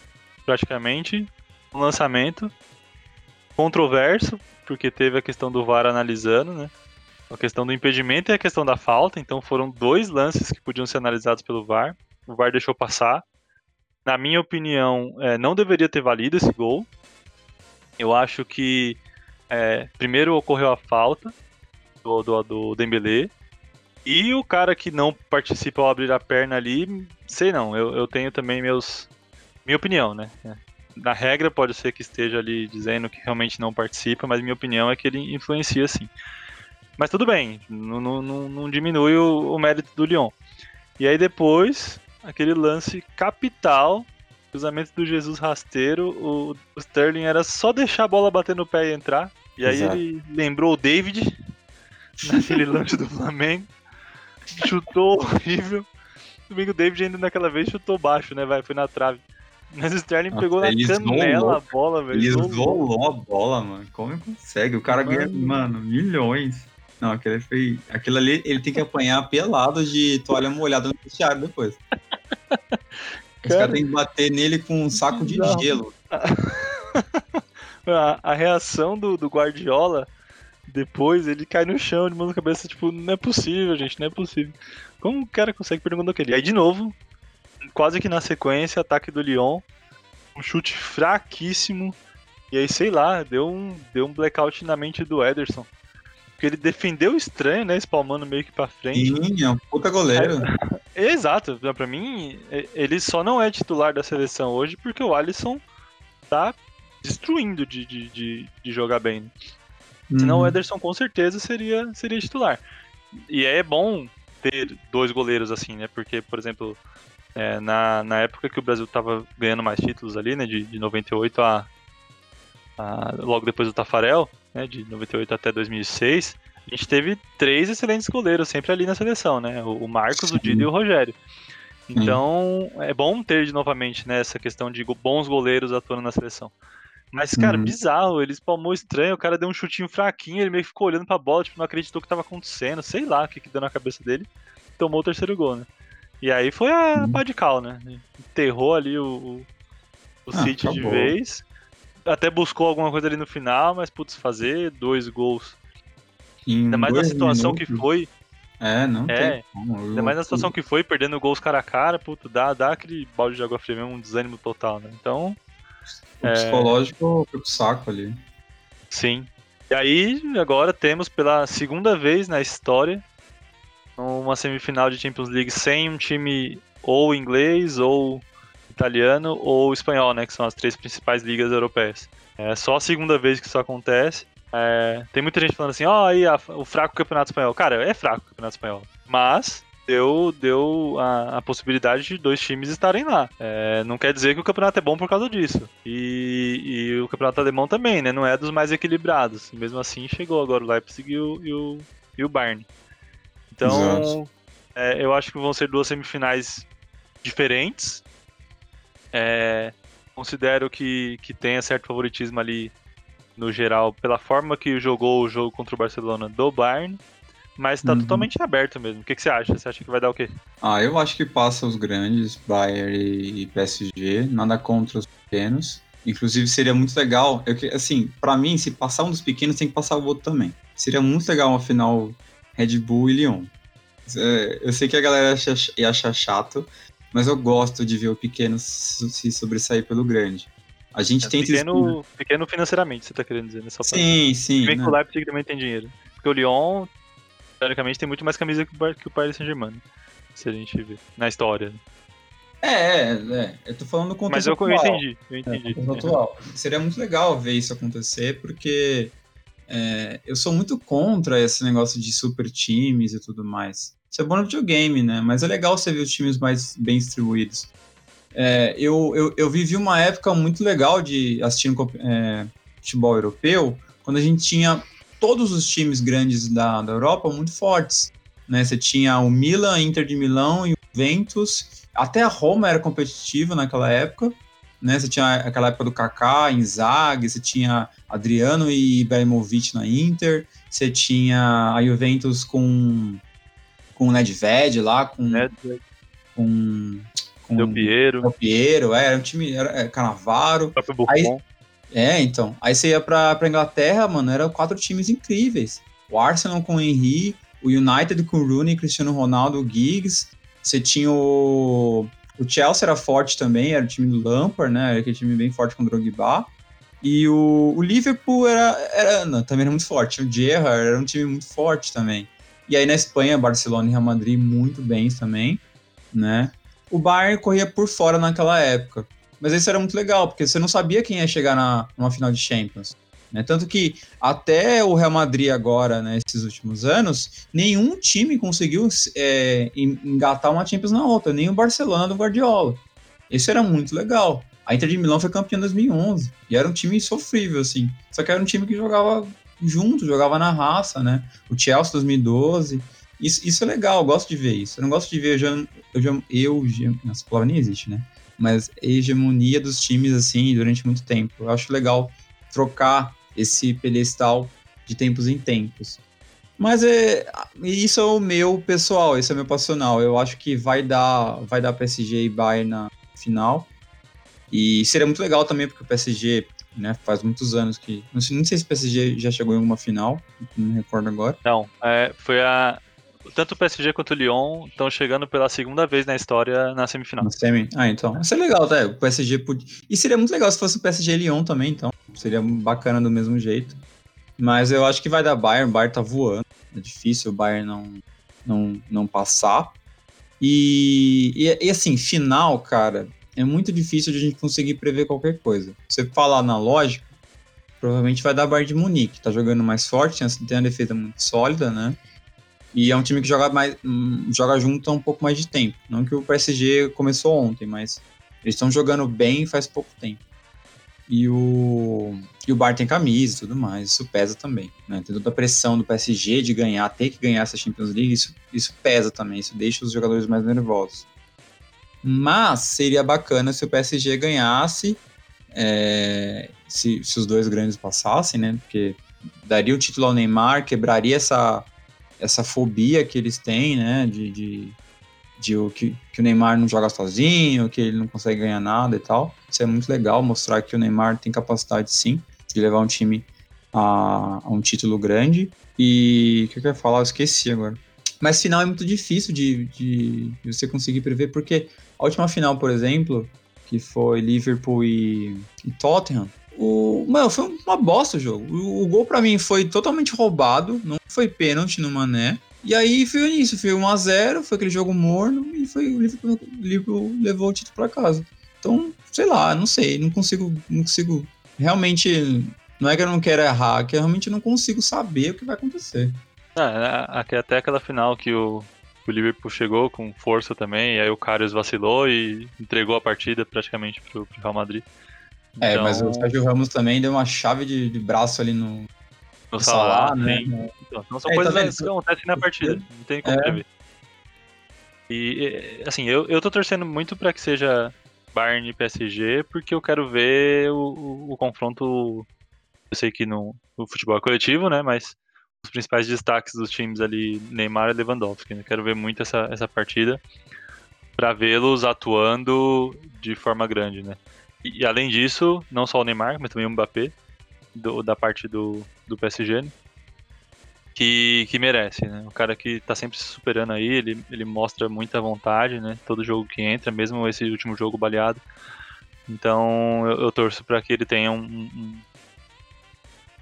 praticamente, um lançamento controverso, porque teve a questão do VAR analisando, né? a questão do impedimento e a questão da falta. Então foram dois lances que podiam ser analisados pelo VAR. O VAR deixou passar. Na minha opinião, é, não deveria ter valido esse gol. Eu acho que é, primeiro ocorreu a falta do, do, do Dembélé. E o cara que não participa ao abrir a perna ali, sei não, eu, eu tenho também meus. Minha opinião, né? Na regra pode ser que esteja ali dizendo que realmente não participa, mas minha opinião é que ele influencia sim. Mas tudo bem, não, não, não diminui o, o, mérito do Lyon. E aí depois, aquele lance capital, cruzamento do Jesus rasteiro, o Sterling era só deixar a bola bater no pé e entrar. E aí Exato. ele lembrou o David naquele lance do Flamengo. Chutou horrível. Domingo o David ainda naquela vez chutou baixo, né? Vai, foi na trave. Mas o Sterling Nossa, pegou na canela a bola, velho. Ele isolou a bola, mano. Como consegue? O cara mano. ganha, mano, milhões. Não, aquele foi. Aquilo ali ele tem que apanhar pelado de toalha molhada no vestiário depois. Os caras cara tem que bater nele com um saco de não. gelo. A, a, reação do, do Guardiola depois, ele cai no chão de mão na cabeça, tipo, não é possível, gente, não é possível. Como o cara consegue perguntar aquele? Aí de novo, quase que na sequência, ataque do Lyon, um chute fraquíssimo. E aí, sei lá, deu um, deu um blackout na mente do Ederson. Porque ele defendeu estranho, né? Espalmando meio que pra frente. Sim, é um puta goleiro. É, exato. Pra mim, ele só não é titular da seleção hoje porque o Alisson tá destruindo de, de, de, de jogar bem. Uhum. Senão o Ederson com certeza seria, seria titular. E é bom ter dois goleiros assim, né? Porque, por exemplo, é, na, na época que o Brasil tava ganhando mais títulos ali, né? De, de 98 a, a logo depois do Tafarel, né, de 98 até 2006, a gente teve três excelentes goleiros sempre ali na seleção, né? O Marcos, Sim. o Dida e o Rogério. Então, Sim. é bom ter novamente né, essa questão de bons goleiros atuando na seleção. Mas, cara, uhum. bizarro, ele espalmou estranho, o cara deu um chutinho fraquinho, ele meio que ficou olhando pra bola, tipo, não acreditou que tava acontecendo, sei lá o que, que deu na cabeça dele, tomou o terceiro gol, né? E aí foi a uhum. pá de cal, né? Enterrou ali o, o, o ah, City acabou. de vez. Até buscou alguma coisa ali no final, mas putz, fazer dois gols. Em ainda mais na situação minutos. que foi. É, não é, tem como. Ainda mais na situação que foi, perdendo gols cara a cara, puto, dá, dá aquele balde de água fria mesmo, um desânimo total, né? Então. O é... psicológico foi pro saco ali. Sim. E aí, agora temos pela segunda vez na história uma semifinal de Champions League sem um time ou inglês, ou italiano, ou espanhol, né? Que são as três principais ligas europeias. É só a segunda vez que isso acontece. É, tem muita gente falando assim, ó, oh, aí a, o fraco campeonato espanhol. Cara, é fraco o campeonato espanhol. Mas deu, deu a, a, possibilidade de dois times estarem lá. É, não quer dizer que o campeonato é bom por causa disso. E, e, o campeonato alemão também, né? Não é dos mais equilibrados. Mesmo assim, chegou agora o Leipzig e o, e o, e o Bayern. Então, é, eu acho que vão ser duas semifinais diferentes. É, considero que, que tenha certo favoritismo ali no geral pela forma que jogou o jogo contra o Barcelona do Bayern. Mas tá uhum. totalmente aberto mesmo. O que, que, você acha? Você acha que vai dar o quê? Ah, eu acho que passa os grandes, Bayern e PSG. Nada contra os pequenos. Inclusive, seria muito legal. Eu, assim, para mim, se passar um dos pequenos, tem que passar o outro também. Seria muito legal uma final Red Bull e Lyon. É, eu sei que a galera ia achar chato, mas eu gosto de ver o pequeno se sobressair pelo grande. A gente é, tem pequeno, pequeno financeiramente, você tá querendo dizer nessa parte. Sim, sim. Bem que o Leipzig também tem dinheiro. Porque o Lyon, teoricamente, tem muito mais camisa que o, que o Paris Saint-Germain. Se a gente ver na história. É, é, é. Eu tô falando do contexto Mas eu, atual. eu entendi, eu entendi. É, atual. Seria muito legal ver isso acontecer, porque é, eu sou muito contra esse negócio de super times e tudo mais. Isso é bom no videogame, né? Mas é legal você ver os times mais bem distribuídos. É, eu, eu, eu, vivi uma época muito legal de assistir é, futebol europeu, quando a gente tinha todos os times grandes da, da Europa muito fortes. Né? Você tinha o Milan, Inter de Milão e o Juventus. Até a Roma era competitiva naquela época né? Você tinha aquela época do Kaká, Inzaghi, você tinha Adriano e Ibrahimovic na Inter, você tinha a Juventus com com o Nedved lá, com Nedved. com com Del Piero. Del Piero, é, era um time, era é, Canavaro. Aí, é, então. Aí você ia pra, pra Inglaterra, mano, eram quatro times incríveis. O Arsenal com o Henry, o United com o Rooney, Cristiano Ronaldo, o Giggs. Você tinha o o Chelsea era forte também, era o time do Lampard, né? Era aquele time bem forte com o Drogba. E o, o Liverpool era, era não, também era muito forte. O Gerrard era um time muito forte também. E aí na Espanha, Barcelona e Real Madrid muito bem também, né? O Bayern corria por fora naquela época. Mas isso era muito legal, porque você não sabia quem ia chegar na, numa final de Champions. Né? Tanto que até o Real Madrid agora, nesses né, últimos anos, nenhum time conseguiu é, engatar uma Champions na outra, nem o Barcelona do Guardiola. Isso era muito legal. A Inter de Milão foi campeã em 2011 e era um time sofrível, assim. Só que era um time que jogava junto, jogava na raça, né? O Chelsea 2012. Isso, isso é legal, eu gosto de ver isso. Eu não gosto de ver eu, eu, eu, eu essa palavra nem existe, né? Mas hegemonia dos times assim durante muito tempo. Eu acho legal trocar esse pedestal de tempos em tempos. Mas é, isso é o meu pessoal, esse é o meu passional. Eu acho que vai dar, vai dar PSG e Bayern na final. E seria muito legal também, porque o PSG né, faz muitos anos que. Não sei, não sei se o PSG já chegou em alguma final, não me recordo agora. Não, é, foi a. Tanto o PSG quanto o Lyon estão chegando pela segunda vez na história na semifinal. Na semi? Ah, então. Isso é legal, tá? O PSG podia. E seria muito legal se fosse o PSG e Lyon também, então. Seria bacana do mesmo jeito. Mas eu acho que vai dar Bayern. O Bayern tá voando. É difícil o Bayern não, não, não passar. E, e, e, assim, final, cara, é muito difícil de a gente conseguir prever qualquer coisa. Você falar na lógica, provavelmente vai dar Bayern de Munique. Tá jogando mais forte, tem uma defesa muito sólida, né? E é um time que joga mais hum, joga junto há um pouco mais de tempo. Não que o PSG começou ontem, mas eles estão jogando bem faz pouco tempo. e o, e o Bar tem camisa e tudo mais, isso pesa também. Né? Tem toda a pressão do PSG de ganhar, ter que ganhar essa Champions League, isso, isso pesa também, isso deixa os jogadores mais nervosos. Mas seria bacana se o PSG ganhasse, é, se, se os dois grandes passassem, né? Porque daria o título ao Neymar, quebraria essa, essa fobia que eles têm, né? De, de, de o, que, que o Neymar não joga sozinho, que ele não consegue ganhar nada e tal. Isso é muito legal, mostrar que o Neymar tem capacidade sim de levar um time a, a um título grande. E o que eu ia falar? Eu esqueci agora. Mas final é muito difícil de, de, você conseguir prever, porque a última final, por exemplo, que foi Liverpool e, e Tottenham, o, mano, foi uma bosta o jogo. O, o gol para mim foi totalmente roubado, não foi pênalti no Mané. E aí foi isso, foi 1x0, foi aquele jogo morno e foi o Liverpool, Liverpool levou o título para casa. Então, sei lá, não sei, não consigo, não consigo realmente não é que eu não quero errar, que eu realmente não consigo saber o que vai acontecer. Ah, é, até aquela final que o, o Liverpool chegou com força também, e aí o Carlos vacilou e entregou a partida praticamente pro, pro Real Madrid. É, então... mas o Sérgio Ramos também deu uma chave de, de braço ali no, no Salah, né? Então, então, são é, coisas tá que acontecem na partida, não tem como é. prever. E, assim, eu, eu tô torcendo muito para que seja Bayern e PSG, porque eu quero ver o, o, o confronto. Eu sei que no, no, futebol é coletivo, né? Mas os principais destaques dos times ali, Neymar e Lewandowski. Né? Quero ver muito essa, essa partida para vê-los atuando de forma grande, né? E, além disso, não só o Neymar, mas também o Mbappé, do, da parte do, do PSG, né? que, que merece, né? O cara que tá sempre se superando aí, ele, ele mostra muita vontade, né? Todo jogo que entra, mesmo esse último jogo baleado. Então eu, eu torço para que ele tenha um, um,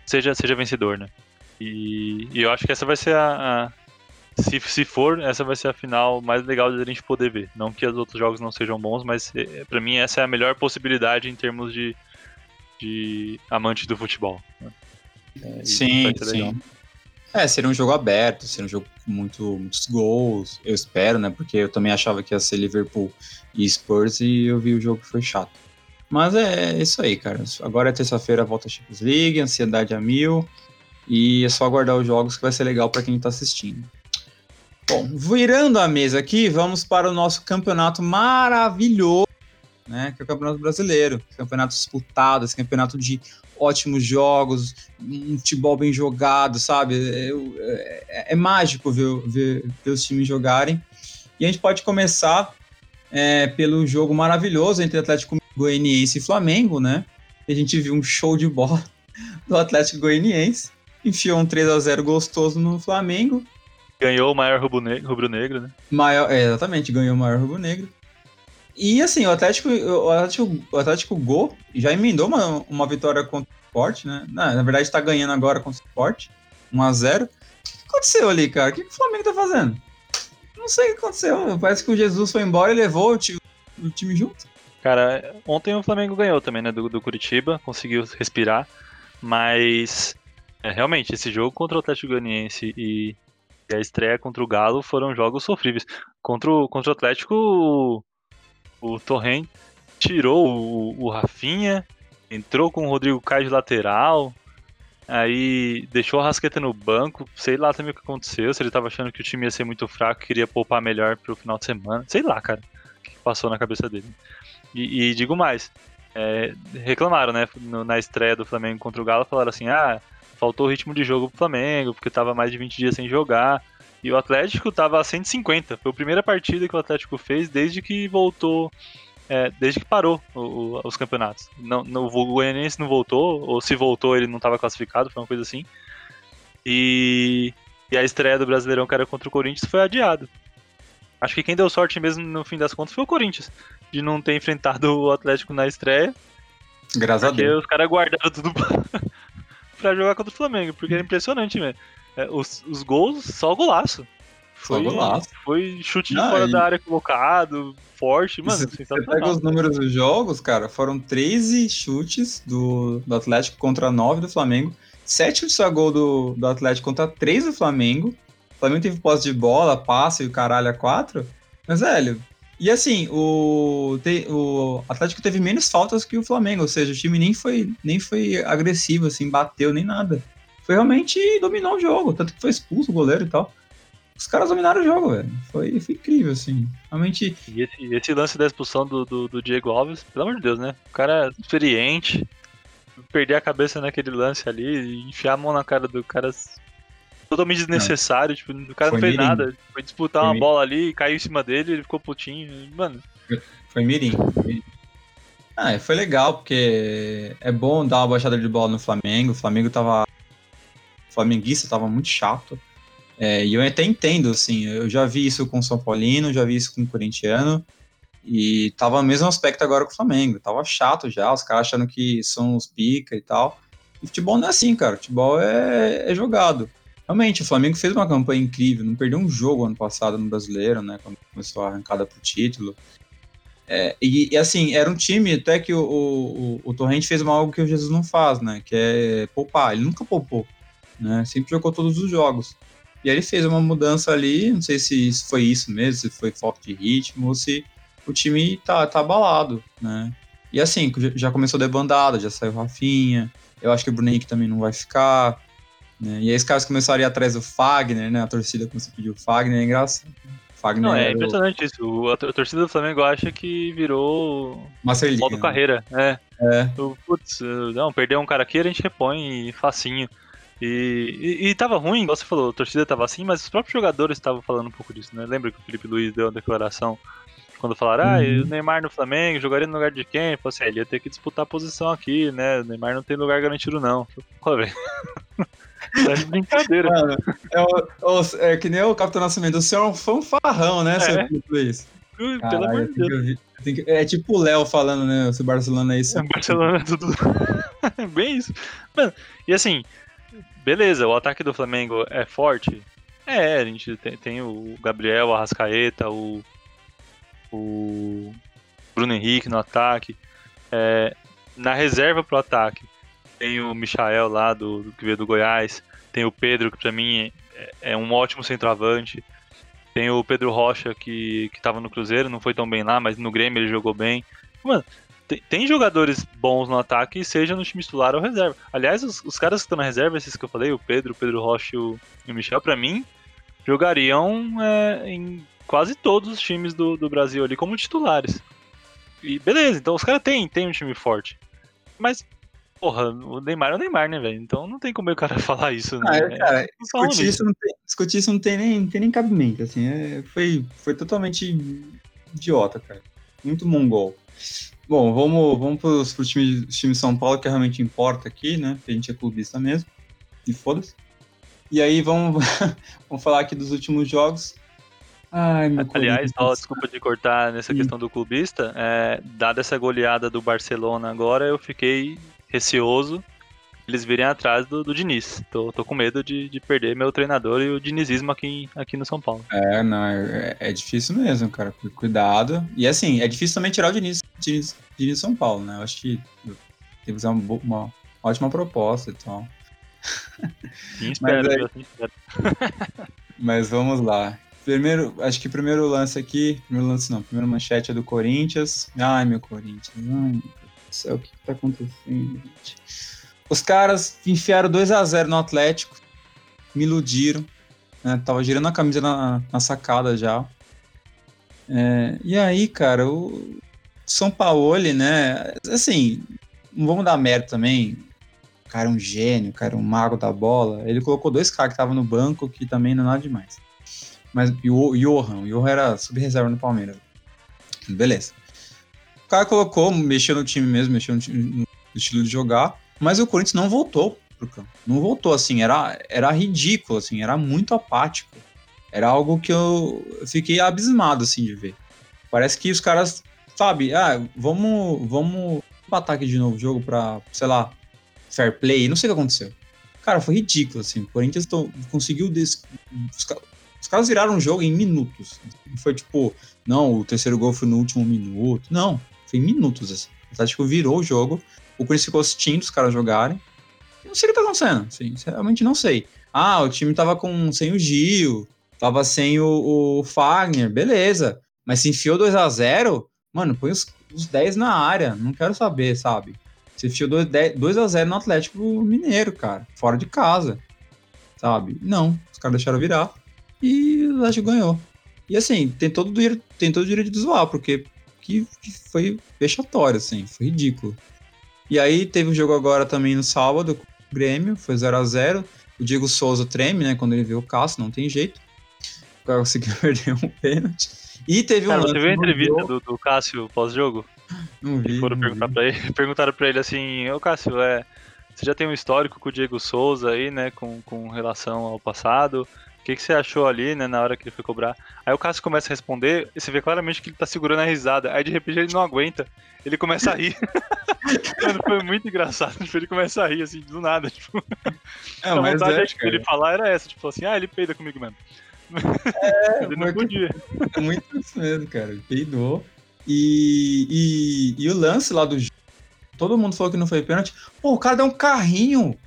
seja seja vencedor, né? E, e, eu acho que essa vai ser a, a se, se for, essa vai ser a final mais legal de a gente poder ver. Não que os outros jogos não sejam bons, mas é, para mim essa é a melhor possibilidade em termos de, de amante do futebol. Né? É, sim, sim. É, seria um jogo aberto, seria um jogo com muito, muitos gols, eu espero, né? Porque eu também achava que ia ser Liverpool e Spurs e eu vi o jogo que foi chato. Mas é, é isso aí, cara. Agora é terça-feira, volta a Champions League, ansiedade a mil. E é só aguardar os jogos que vai ser legal para quem tá assistindo. Bom, virando a mesa aqui, vamos para o nosso campeonato maravilhoso, né? Que é o Campeonato Brasileiro. Campeonato disputado, esse campeonato de ótimos jogos, um futebol bem jogado, sabe? É, é, é mágico ver, ver, ver, os times jogarem. E a gente pode começar é, pelo jogo maravilhoso entre Atlético Goianiense e Flamengo, né? A gente viu um show de bola do Atlético Goianiense, enfiou um 3 a 0 gostoso no Flamengo. Ganhou o maior rubro-negro, né? Maior, é, exatamente, ganhou o maior rubro-negro. E assim, o Atlético, o Atlético, o Atlético Go já emendou uma, uma vitória contra o Sport, né? Na, na verdade, está ganhando agora contra o Sport, 1x0. O que aconteceu ali, cara? O que, que o Flamengo tá fazendo? Não sei o que aconteceu. Parece que o Jesus foi embora e levou o time, o time junto. Cara, ontem o Flamengo ganhou também, né? Do, do Curitiba, conseguiu respirar. Mas, é, realmente, esse jogo contra o Atlético Goianiense e, e a estreia contra o Galo foram jogos sofríveis. Contra o, contra o Atlético, o Torren tirou o, o Rafinha, entrou com o Rodrigo Caio de lateral, aí deixou a Rasqueta no banco, sei lá também o que aconteceu, se ele tava achando que o time ia ser muito fraco, queria poupar melhor pro final de semana, sei lá, cara, o que passou na cabeça dele. E, e digo mais, é, reclamaram, né, na estreia do Flamengo contra o Galo, falaram assim, ah, faltou ritmo de jogo pro Flamengo, porque tava mais de 20 dias sem jogar, e o Atlético tava a 150. Foi a primeira partida que o Atlético fez desde que voltou. É, desde que parou o, o, os campeonatos. Não, no, o Goianiense não voltou, ou se voltou ele não estava classificado, foi uma coisa assim. E, e a estreia do Brasileirão, que era contra o Corinthians, foi adiado. Acho que quem deu sorte mesmo no fim das contas foi o Corinthians, de não ter enfrentado o Atlético na estreia. Graças a Deus. Porque os caras guardaram tudo pra, jogar contra o Flamengo, porque era impressionante, velho. É, os, os gols, só golaço. Foi, só golaço. Foi chute de fora da área colocado, forte, mano. Você pega os números dos jogos, cara, foram 13 chutes do, do Atlético contra 9 do Flamengo, 7 chutes a gol do, do Atlético contra 3 do Flamengo. O Flamengo teve posse de bola, passe e o caralho a 4. Mas, velho, E assim, o, te, o Atlético teve menos faltas que o Flamengo, ou seja, o time nem foi, nem foi agressivo, assim, bateu nem nada. Foi realmente dominou o jogo, tanto que foi expulso o goleiro e tal. Os caras dominaram o jogo, velho. Foi, foi incrível, assim. Realmente. E esse, esse lance da expulsão do, do, do, Diego Alves, pelo amor de Deus, né? O cara é experiente, perder a cabeça naquele lance ali, enfiar a mão na cara do cara totalmente desnecessário. Tipo, o cara foi não fez mirim. nada. Foi disputar foi uma mirim. bola ali, caiu em cima dele, ele ficou putinho. Mano. Foi mirim. Ah, foi legal, porque é bom dar uma baixada de bola no Flamengo. O Flamengo tava. O flamenguista tava muito chato. É, e eu até entendo, assim, eu já vi isso com o São Paulino, já vi isso com o corintiano. E tava no mesmo aspecto agora com o Flamengo. Tava chato já, os caras achando que são os pica e tal. E futebol não é assim, cara. Futebol é, é jogado. Realmente, o Flamengo fez uma campanha incrível, não perdeu um jogo ano passado no Brasileiro, né? Quando começou a arrancada pro título. É, e, e, assim, era um time até que o, o, o Torrente fez uma algo que o Jesus não faz, né? Que é poupar. Ele nunca poupou, né? Sempre jogou todos os jogos. E aí ele fez uma mudança ali, não sei se foi isso mesmo, se foi falta de ritmo, ou se o time tá, tá abalado, né? E assim, já começou a debandada, já saiu Rafinha, eu acho que o Bruno Henrique também não vai ficar. Né? E aí os caras começaram a ir atrás do Fagner, né? A torcida começou a pedir o Fagner, é engraçado. Fagner não, é impressionante o... isso. A, a, torcida do Flamengo acha que virou Master modo né? carreira. É. é. Putz, não, perder um cara aqui a gente repõe facinho. E, e, e tava ruim, igual você falou, a torcida tava assim, mas os próprios jogadores estavam falando um pouco disso, né? Lembra que o Felipe Luiz deu uma declaração quando falaram, ah, uhum. o Neymar no Flamengo jogaria no lugar de quem? Falei assim, ah, ele ia ter que disputar a posição aqui, né? O Neymar não tem lugar garantido, não. Pô, velho. Tá de brincadeira. Mano, é, é, que nem o Capitão Nascimento. O senhor é um fanfarrão, né, é. seu Luiz? Pelo amor de Deus. Que, é tipo o Léo falando, né? Se o Barcelona é isso. É, Barcelona é tudo. Bem isso. Mano, e assim, beleza, o ataque do Flamengo é forte. É, a gente tem, tem o Gabriel, o Arrascaeta, o, o Bruno Henrique no ataque. É, na reserva pro ataque, tem o Michael lá, do, do que veio do Goiás. Tem o Pedro, que pra mim é, é, um ótimo centroavante. Tem o Pedro Rocha, que, que tava no Cruzeiro, não foi tão bem lá, mas no Grêmio ele jogou bem. Mano, tem, tem jogadores bons no ataque, seja no time titular ou reserva. Aliás, os, os caras que estão na reserva, esses que eu falei, o Pedro, o Pedro Rocha e o, Michel, pra mim, jogariam é, em quase todos os times do, do Brasil ali como titulares. E beleza, então os caras têm, têm um time forte. Mas porra, o Neymar é o Neymar, né, velho? Então não tem como o cara falar isso, né? Ah, é, cara, discutir isso, não tem, discutir isso não tem nem, não tem nem cabimento, assim, é, foi, foi totalmente idiota, cara. Muito mongol. Bom, vamos, vamos pros, times, time de São Paulo, que realmente importa aqui, né? Porque a gente é clubista mesmo. E foda-se. E aí vamos, vamos falar aqui dos últimos jogos. Ai, meu Aliás, só, desculpa de cortar nessa Sim. questão do clubista, é, dada essa goleada do Barcelona agora, eu fiquei receoso eles virem atrás do, do Diniz. Tô, tô com medo de, de perder meu treinador e o dinizismo aqui, aqui no São Paulo. É, não, é, é difícil mesmo, cara. Cuidado. E assim, é difícil também tirar o Diniz, Diniz, Diniz São Paulo, né? Eu acho que tem que usar uma, uma ótima proposta e tal. Sim, espero, mas, é... sim, espero. mas vamos lá. Primeiro, acho que primeiro lance aqui, primeiro lance não, primeiro manchete é do Corinthians. Ai, meu Corinthians, ai, céu, o que, que tá acontecendo, gente? Os caras enfiaram 2 a 0 no Atlético, me iludiram, né? Tava girando a camisa na, na sacada já. É, e aí, cara, o São Paulo, né? Assim, não vamos dar mérito também. O cara é um gênio, o cara é um mago da bola. Ele colocou dois caras que estavam no banco, que também não é nada demais. Mas o Johan, o Johan era sub-reserva no Palmeiras. Beleza cara colocou, mexeu no time mesmo, mexeu no, time, no estilo de jogar, mas o Corinthians não voltou pro campo. Não voltou, assim, era, era ridículo, assim, era muito apático. Era algo que eu fiquei abismado, assim, de ver. Parece que os caras, sabe, ah, vamos, vamos empatar aqui de novo o jogo pra, sei lá, fair play, não sei o que aconteceu. Cara, foi ridículo, assim, o Corinthians conseguiu... Des... Os, os caras viraram o jogo em minutos. Foi tipo, não, o terceiro gol foi no último minuto. Não, foi em minutos, assim. O Atlético virou o jogo, o Corinthians ficou assistindo os caras jogarem. Eu não sei o que tá acontecendo, assim, realmente não sei. Ah, o time tava com, sem o Gil, tava sem o, o Fagner, beleza. Mas se enfiou 2 a 0 mano, põe os, os 10 na área. Não quero saber, sabe? Você enfiou 2 a 0 no Atlético Mineiro, cara. Fora de casa. Sabe? Não. Os caras deixaram virar. E o Atlético ganhou. E assim, tem todo o tem todo o direito de zoar, porque que, foi vexatório, assim. Foi ridículo. E aí teve um jogo agora também no sábado, com o Grêmio, foi 0 a 0 O Diego Souza treme, né? Quando ele vê o Cássio, não tem jeito. O cara conseguiu perder um pênalti. E teve cara, um. Você viu a entrevista do, do, Cássio pós-jogo? Não vi. foram não perguntar vi. pra ele, perguntaram pra ele assim: Ô Cássio, é, você já tem um histórico com o Diego Souza aí, né? Com, com relação ao passado. O que, que você achou ali, né, na hora que ele foi cobrar? Aí o Cássio começa a responder, e você vê claramente que ele tá segurando a risada. Aí de repente ele não aguenta, ele começa a rir. Mano, foi muito engraçado. Tipo, ele começa a rir, assim, do nada. Tipo, É, a mas vontade é, que ele falar era essa, tipo assim, ah, ele peida comigo mesmo. É, ele não podia. É muito isso mesmo, cara. Ele peidou. E, e, e o lance lá do todo mundo falou que não foi pênalti. Pô, o cara deu um carrinho.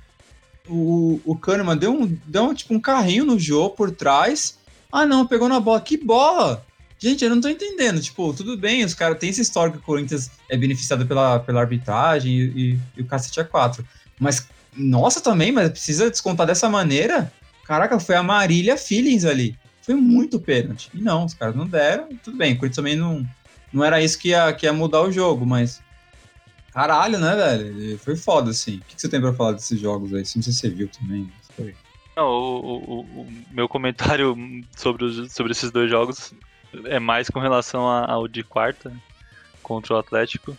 O, o Kahneman deu, um, deu um, tipo, um carrinho no jogo por trás. Ah, não, pegou na bola. Que bola! Gente, eu não tô entendendo. Tipo, tudo bem, os caras têm esse histórico que o Corinthians é beneficiado pela, pela arbitragem e, e, e o cacete é 4. Mas, nossa, também, mas precisa descontar dessa maneira? Caraca, foi a Marília Feelings ali. Foi muito pênalti. E não, os caras não deram. Tudo bem, o Corinthians também não, não era isso que ia, que ia mudar o jogo, mas. Caralho, né, velho? Foi foda, assim. O que, você tem pra falar desses jogos aí? Não sei se você viu também. Não, o, o- o- meu comentário sobre, os- sobre esses dois jogos é mais com relação ao de quarta contra o Atlético.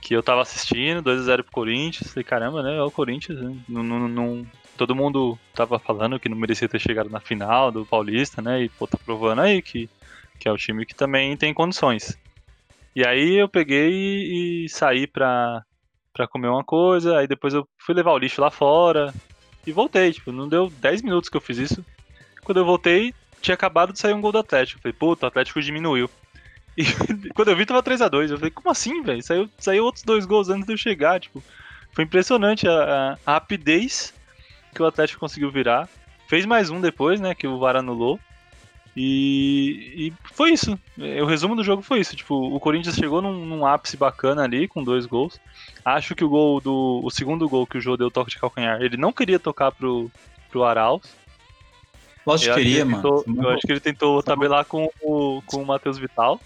Que eu tava assistindo, 2x0 pro Corinthians. Falei, caramba, né? É o Corinthians. Né? Não, não- não- todo mundo tava falando que não merecia ter chegado na final do Paulista, né? E pô, tá provando aí que, que é o time que também tem condições. E aí eu peguei e, e saí pra, pra comer uma coisa, aí depois eu fui levar o lixo lá fora, e voltei, tipo, não deu 10 minutos que eu fiz isso. Quando eu voltei, tinha acabado de sair um gol do Atlético. Eu falei, puta, o Atlético diminuiu. E quando eu vi, tava 3x2. Eu falei, como assim, velho? Saiu, saiu outros dois gols antes de eu chegar, tipo. Foi impressionante a, a- a rapidez que o Atlético conseguiu virar. Fez mais um depois, né, que o VAR anulou. E, e foi isso. O resumo do jogo foi isso. Tipo, o Corinthians chegou num, num ápice bacana ali, com dois gols. Acho que o gol do. O segundo gol que o Jô deu toque de calcanhar, ele não queria tocar pro, pro Arauz. Lógico que queria, ele mano. tentou- Você eu acho que ele tentou tabelar com o, com o Matheus Vital.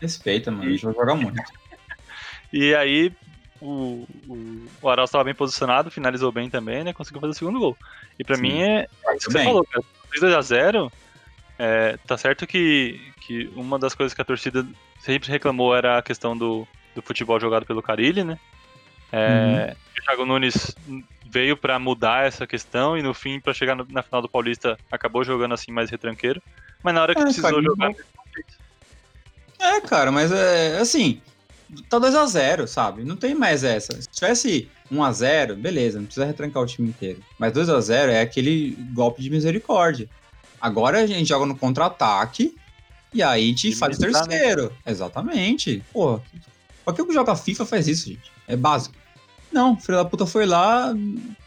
Respeita, mano. A gente vai jogar muito. E aí o, o, o Arauz estava bem posicionado, finalizou bem também, né? Conseguiu fazer o segundo gol. E pra Sim. mim é isso que você falou, cara. 2x0, é, tá certo que, que uma das coisas que a torcida sempre reclamou era a questão do, do futebol jogado pelo Carilli, né? É, O Thiago Nunes veio pra mudar essa questão e no fim, pra chegar no- na final do Paulista, acabou jogando assim mais retranqueiro. Mas na hora que É, precisou cara, jogar, É, cara, mas é assim. Tá 2x0, sabe? Não tem mais essa. Se tivesse 1x0, beleza, não precisa retrancar o time inteiro. Mas 2x0 é aquele golpe de misericórdia. Agora a gente joga no contra-ataque e aí a gente faz o terceiro. Exatamente. Pô, por que o que joga FIFA faz isso, gente? É básico. Não, o filho da puta foi lá.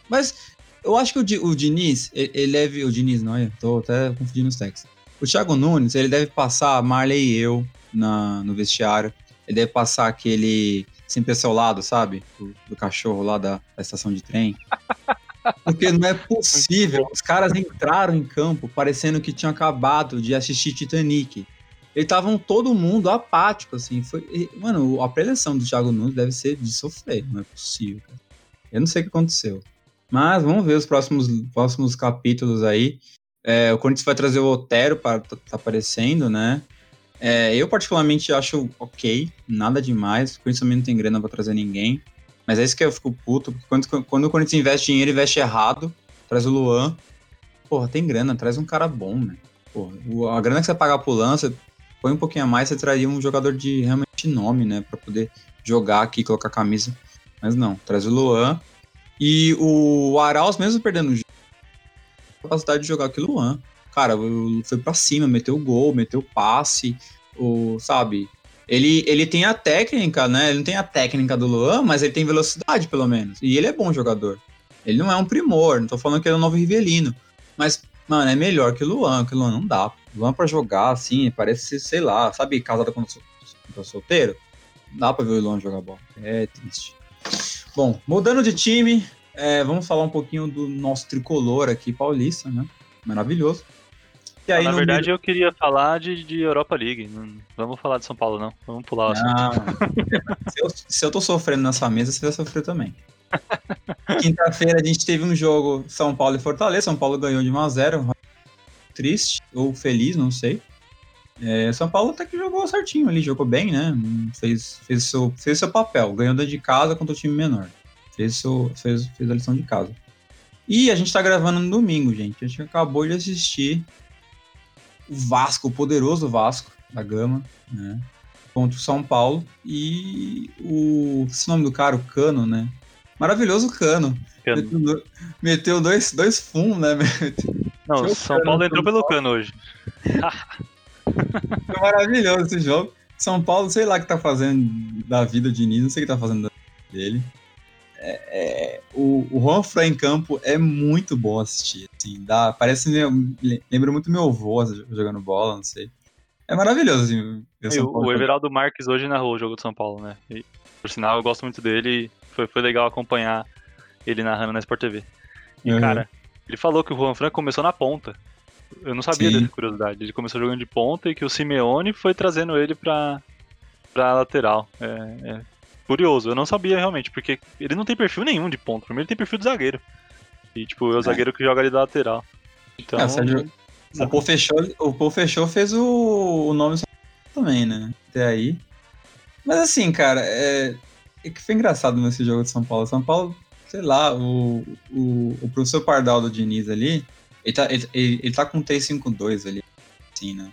Mas eu acho que o, o Diniz, ele, ele deve. O Diniz, não é? Tô até confundindo os textos. O Thiago Nunes, ele deve passar Marley e eu na, no vestiário. Ele deve passar aquele sempre ao seu lado, sabe? Do, do cachorro lá da, da estação de trem. Porque não é possível. Os caras entraram em campo parecendo que tinham acabado de assistir Titanic. Eles estavam todo mundo apático, assim. Foi, e, mano, a preleção do Thiago Nunes deve ser de sofrer. Não é possível, cara. Eu não sei o que aconteceu. Mas vamos ver os próximos, próximos capítulos aí. É, o Corinthians vai trazer o Otero para tá, tá aparecendo, né? É, eu particularmente acho ok, nada demais. O Corinthians também não tem grana para trazer ninguém. Mas é isso que eu fico puto, porque quando, quando o Corinthians investe dinheiro, investe errado. Traz o Luan. Porra, tem grana, traz um cara bom, né? Porra, a grana que você pagar pro Luan, põe um pouquinho a mais, você traria um jogador de realmente nome, né? Pra poder jogar aqui, colocar camisa. Mas não, traz o Luan. E o Arauz, mesmo perdendo o jogo, capacidade de jogar que Luan. Cara, foi pra cima, meteu gol, meteu passe, o, sabe? Ele, ele tem a técnica, né? Ele não tem a técnica do Luan, mas ele tem velocidade, pelo menos. E ele é bom jogador. Ele não é um primor, não tô falando que ele é um novo Rivelino. Mas Mano, é melhor que o Luan, que o Luan não dá. O Luan pra jogar, assim, parece, sei lá, sabe, casado quando tô solteiro? Não dá pra ver o Luan jogar bola. É triste. Bom, mudando de time, é, vamos falar um pouquinho do nosso tricolor aqui, paulista, né? Maravilhoso. E aí, Na verdade, meio... eu queria falar de, de Europa League. Não vamos falar de São Paulo, não. Vamos pular o assunto. se, eu, se eu tô sofrendo nessa mesa, você vai sofrer também. Quinta-feira a gente teve um jogo São Paulo e Fortaleza. São Paulo ganhou de 1x0. Triste ou feliz, não sei. É, São Paulo até que jogou certinho ali, jogou bem, né? Fez, fez, seu, fez seu papel, ganhou de casa contra o time menor. Fez, seu, fez, fez a lição de casa. E a gente tá gravando no domingo, gente. A gente acabou de assistir o Vasco, o poderoso Vasco da Gama, né? Contra o São Paulo. E o. Esse nome do cara, o Cano, né? Maravilhoso Cano. Meteu, meteu dois, dois fumos, né? Não, o São Paulo entrou pelo Cano hoje. Foi maravilhoso esse jogo. São Paulo, sei lá o que tá fazendo da vida de Diniz, não sei o que tá fazendo dele. É, é, o, o Juan Fran em campo é muito bom assistir. Assim, dá, parece lembra muito meu avô jogando bola, não sei. É maravilhoso. Assim, o, o Everaldo Marques hoje narrou o jogo do São Paulo, né? E, por sinal, eu gosto muito dele. Foi, foi legal acompanhar ele narrando na Sport TV. E, uhum. cara, ele falou que o Juan Fran começou na ponta. Eu não sabia Sim. dessa curiosidade. Ele começou jogando de ponta e que o Simeone foi trazendo ele pra, pra lateral. É, é curioso, eu não sabia realmente, porque ele não tem perfil nenhum de ponta. Primeiro ele tem perfil de zagueiro. E, tipo, é o é. zagueiro que joga ali da lateral. Então. É, o Paul fechou, o Paul fechou fez o, o nome também, né? Até aí. Mas assim, cara, é, é que foi engraçado nesse jogo de São Paulo. São Paulo, sei lá, o, o, o professor Pardal do Diniz ali, ele tá, ele, ele, tá com 3-5-2 ali, assim, né?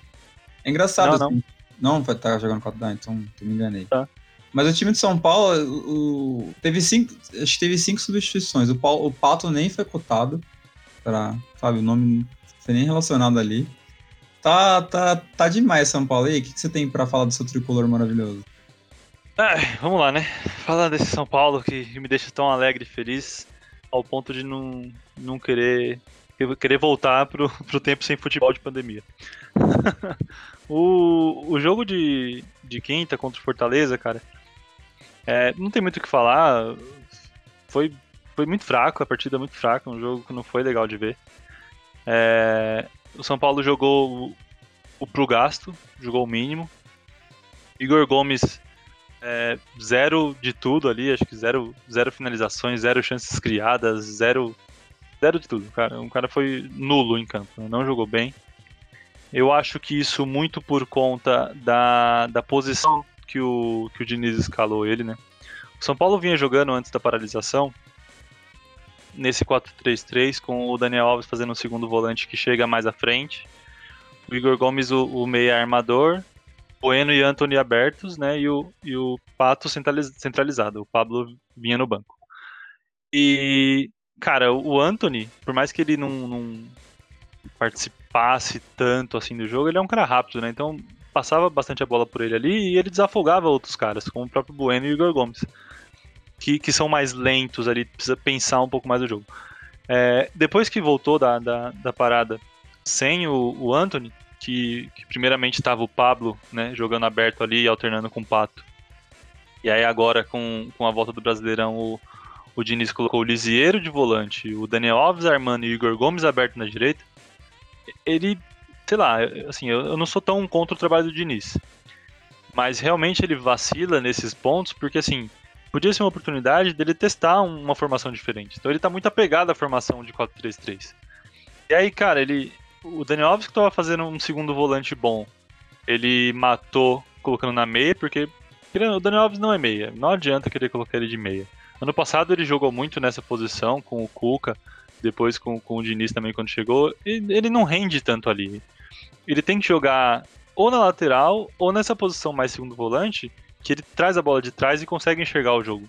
É engraçado. Não, assim. não. não tá jogando 4 ah, então me enganei. Tá. Mas o time de São Paulo o, teve cinco, acho que teve cinco substituições. O, Paulo, o Pato nem foi cotado para, sabe, o nome não foi nem relacionado ali. Tá, tá, tá demais São Paulo. E aí, o que, que você tem para falar do seu tricolor maravilhoso? Ai, vamos lá, né? Falar desse São Paulo que me deixa tão alegre e feliz ao ponto de não, não querer querer voltar pro, pro tempo sem futebol de pandemia. o, o jogo de, de quinta contra o Fortaleza, cara, é, não tem muito o que falar. Foi, foi muito fraco, a partida é muito fraca, um jogo que não foi legal de ver. É, o São Paulo jogou o, o pro gasto, jogou o mínimo. Igor Gomes, é, zero de tudo ali, acho que zero, zero finalizações, zero chances criadas, zero, zero de tudo. Cara, um cara foi nulo em campo, não jogou bem. Eu acho que isso muito por conta da, da posição que o, que o Diniz escalou ele, né? O São Paulo vinha jogando antes da paralisação nesse 4-3-3 com o Daniel Alves fazendo o segundo volante que chega mais à frente. O Igor Gomes, o, o meia armador. Bueno e Anthony abertos, né? E o, e o Pato centralizado. O Pablo vinha no banco. E, cara, o Anthony, por mais que ele não, não participasse tanto assim do jogo, ele é um cara rápido, né? Então passava bastante a bola por ele ali e ele desafogava outros caras, como o próprio Bueno e o Igor Gomes, que, que são mais lentos ali, precisa pensar um pouco mais o jogo. É, depois que voltou da, da, da parada sem o, o Anthony, que, que primeiramente estava o Pablo né, jogando aberto ali, alternando com o Pato, e aí agora com, com a volta do Brasileirão o, o Diniz colocou o Lisieiro de volante, o Daniel Alves armando e o Igor Gomes aberto na direita, ele sei lá, assim, eu, eu não sou tão contra o trabalho do Diniz. Mas realmente ele vacila nesses pontos, porque assim, podia ser uma oportunidade dele testar uma formação diferente. Então ele tá muito apegado à formação de 4-3-3. E aí, cara, ele. O Daniel Alves que tava fazendo um segundo volante bom, ele matou colocando na meia, porque o Daniel Alves não é meia. Não adianta querer colocar ele de meia. Ano passado ele jogou muito nessa posição com o Cuca, depois com, com o Diniz também quando chegou. E ele não rende tanto ali ele tem que jogar ou na lateral ou nessa posição mais segundo volante, que ele traz a bola de trás e consegue enxergar o jogo.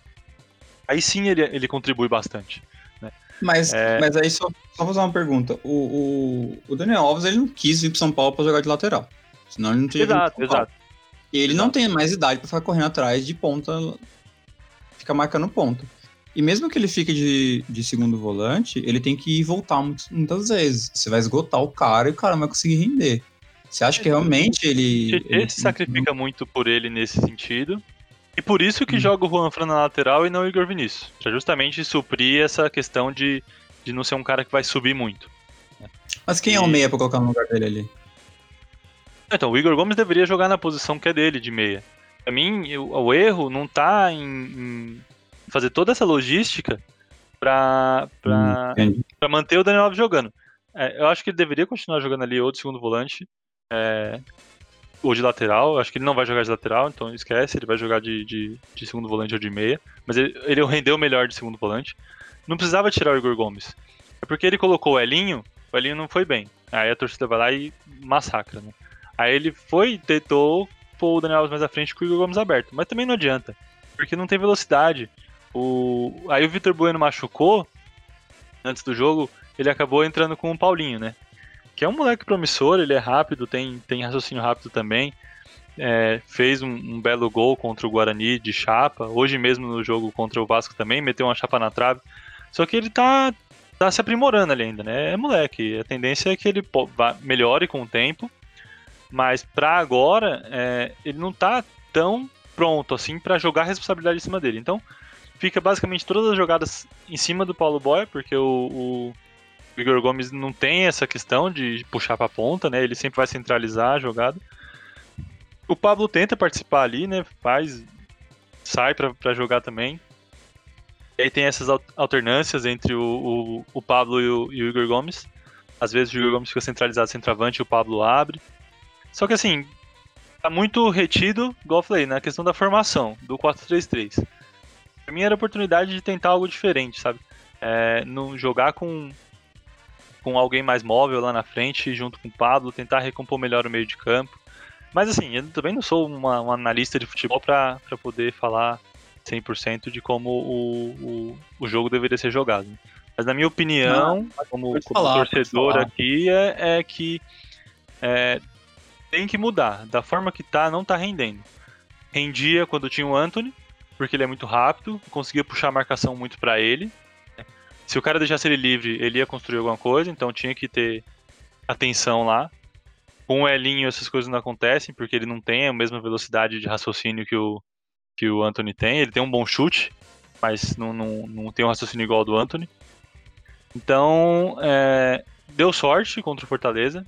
Aí sim ele, ele contribui bastante. Né? Mas, é... mas aí só, só fazer uma pergunta. O, o, o, Daniel Alves ele não quis ir pro São Paulo para jogar de lateral. Senão ele não tinha Exato, exato. E ele exato. não tem mais idade para ficar correndo atrás de ponta, ficar marcando ponta. E mesmo que ele fique de, de segundo volante, ele tem que voltar muitas vezes. Você vai esgotar o cara e o cara não vai conseguir render. Você acha que realmente ele. Ele, ele se sacrifica muito por ele nesse sentido. E por isso que hum. joga o Juan Fran na lateral e não o Igor Vinícius. Pra justamente suprir essa questão de, de não ser um cara que vai subir muito. Mas quem e... é o meia pra colocar no lugar dele ali? Então, o Igor Gomes deveria jogar na posição que é dele, de meia. Pra mim, o, o erro não tá em, em, fazer toda essa logística pra, pra, hum, pra manter o Daniel Alves jogando. É, eu acho que ele deveria continuar jogando ali ou de segundo volante, é, ou de lateral. Eu acho que ele não vai jogar de lateral, então esquece, ele vai jogar de, de, de segundo volante ou de meia. Mas ele, ele rendeu melhor de segundo volante. Não precisava tirar o Igor Gomes. É porque ele colocou o Elinho, o Elinho não foi bem. Aí a torcida vai lá e massacra, né? Aí ele foi e tentou pôr o Daniel Alves mais à frente com o Igor Gomes aberto. Mas também não adianta, porque não tem velocidade. O... Aí o Vitor Bueno machucou antes do jogo, ele acabou entrando com o Paulinho, né? Que é um moleque promissor, ele é rápido, tem, tem raciocínio rápido também. É, fez um, um, belo gol contra o Guarani de chapa. Hoje mesmo no jogo contra o Vasco também, meteu uma chapa na trave. Só que ele tá, tá se aprimorando ali ainda, né? É moleque. A tendência é que ele melhore com o tempo. Mas para agora, é, ele não tá tão pronto assim para jogar a responsabilidade em cima dele. Então, fica basicamente todas as jogadas em cima do Paulo Boy, porque o, o Igor Gomes não tem essa questão de puxar para ponta, né? Ele sempre vai centralizar a jogada. O Pablo tenta participar ali, né? Faz, sai para jogar também. E aí tem essas alternâncias entre o, o, o Pablo e o, e o, Igor Gomes. Às vezes o Igor Gomes fica centralizado centroavante e o Pablo abre. Só que assim, tá muito retido, igual eu falei, na questão da formação, do 4-3-3. Pra mim era a oportunidade de tentar algo diferente, sabe? É, não jogar com, com alguém mais móvel lá na frente, junto com o Pablo, tentar recompor melhor o meio de campo. Mas assim, eu também não sou uma, uma analista de futebol para poder falar 100% de como o, o, o, jogo deveria ser jogado. Mas na minha opinião, não, como, como falar, torcedor aqui, é, é que é, tem que mudar. Da forma que tá, não tá rendendo. Rendia quando tinha o Anthony, porque ele é muito rápido, conseguia puxar a marcação muito para ele. Se o cara deixasse ele livre, ele ia construir alguma coisa, então tinha que ter atenção lá. Com o Elinho essas coisas não acontecem, porque ele não tem a mesma velocidade de raciocínio que o, que o Anthony tem. Ele tem um bom chute, mas não, não, não tem um raciocínio igual ao do Anthony. Então, é, deu sorte contra o Fortaleza.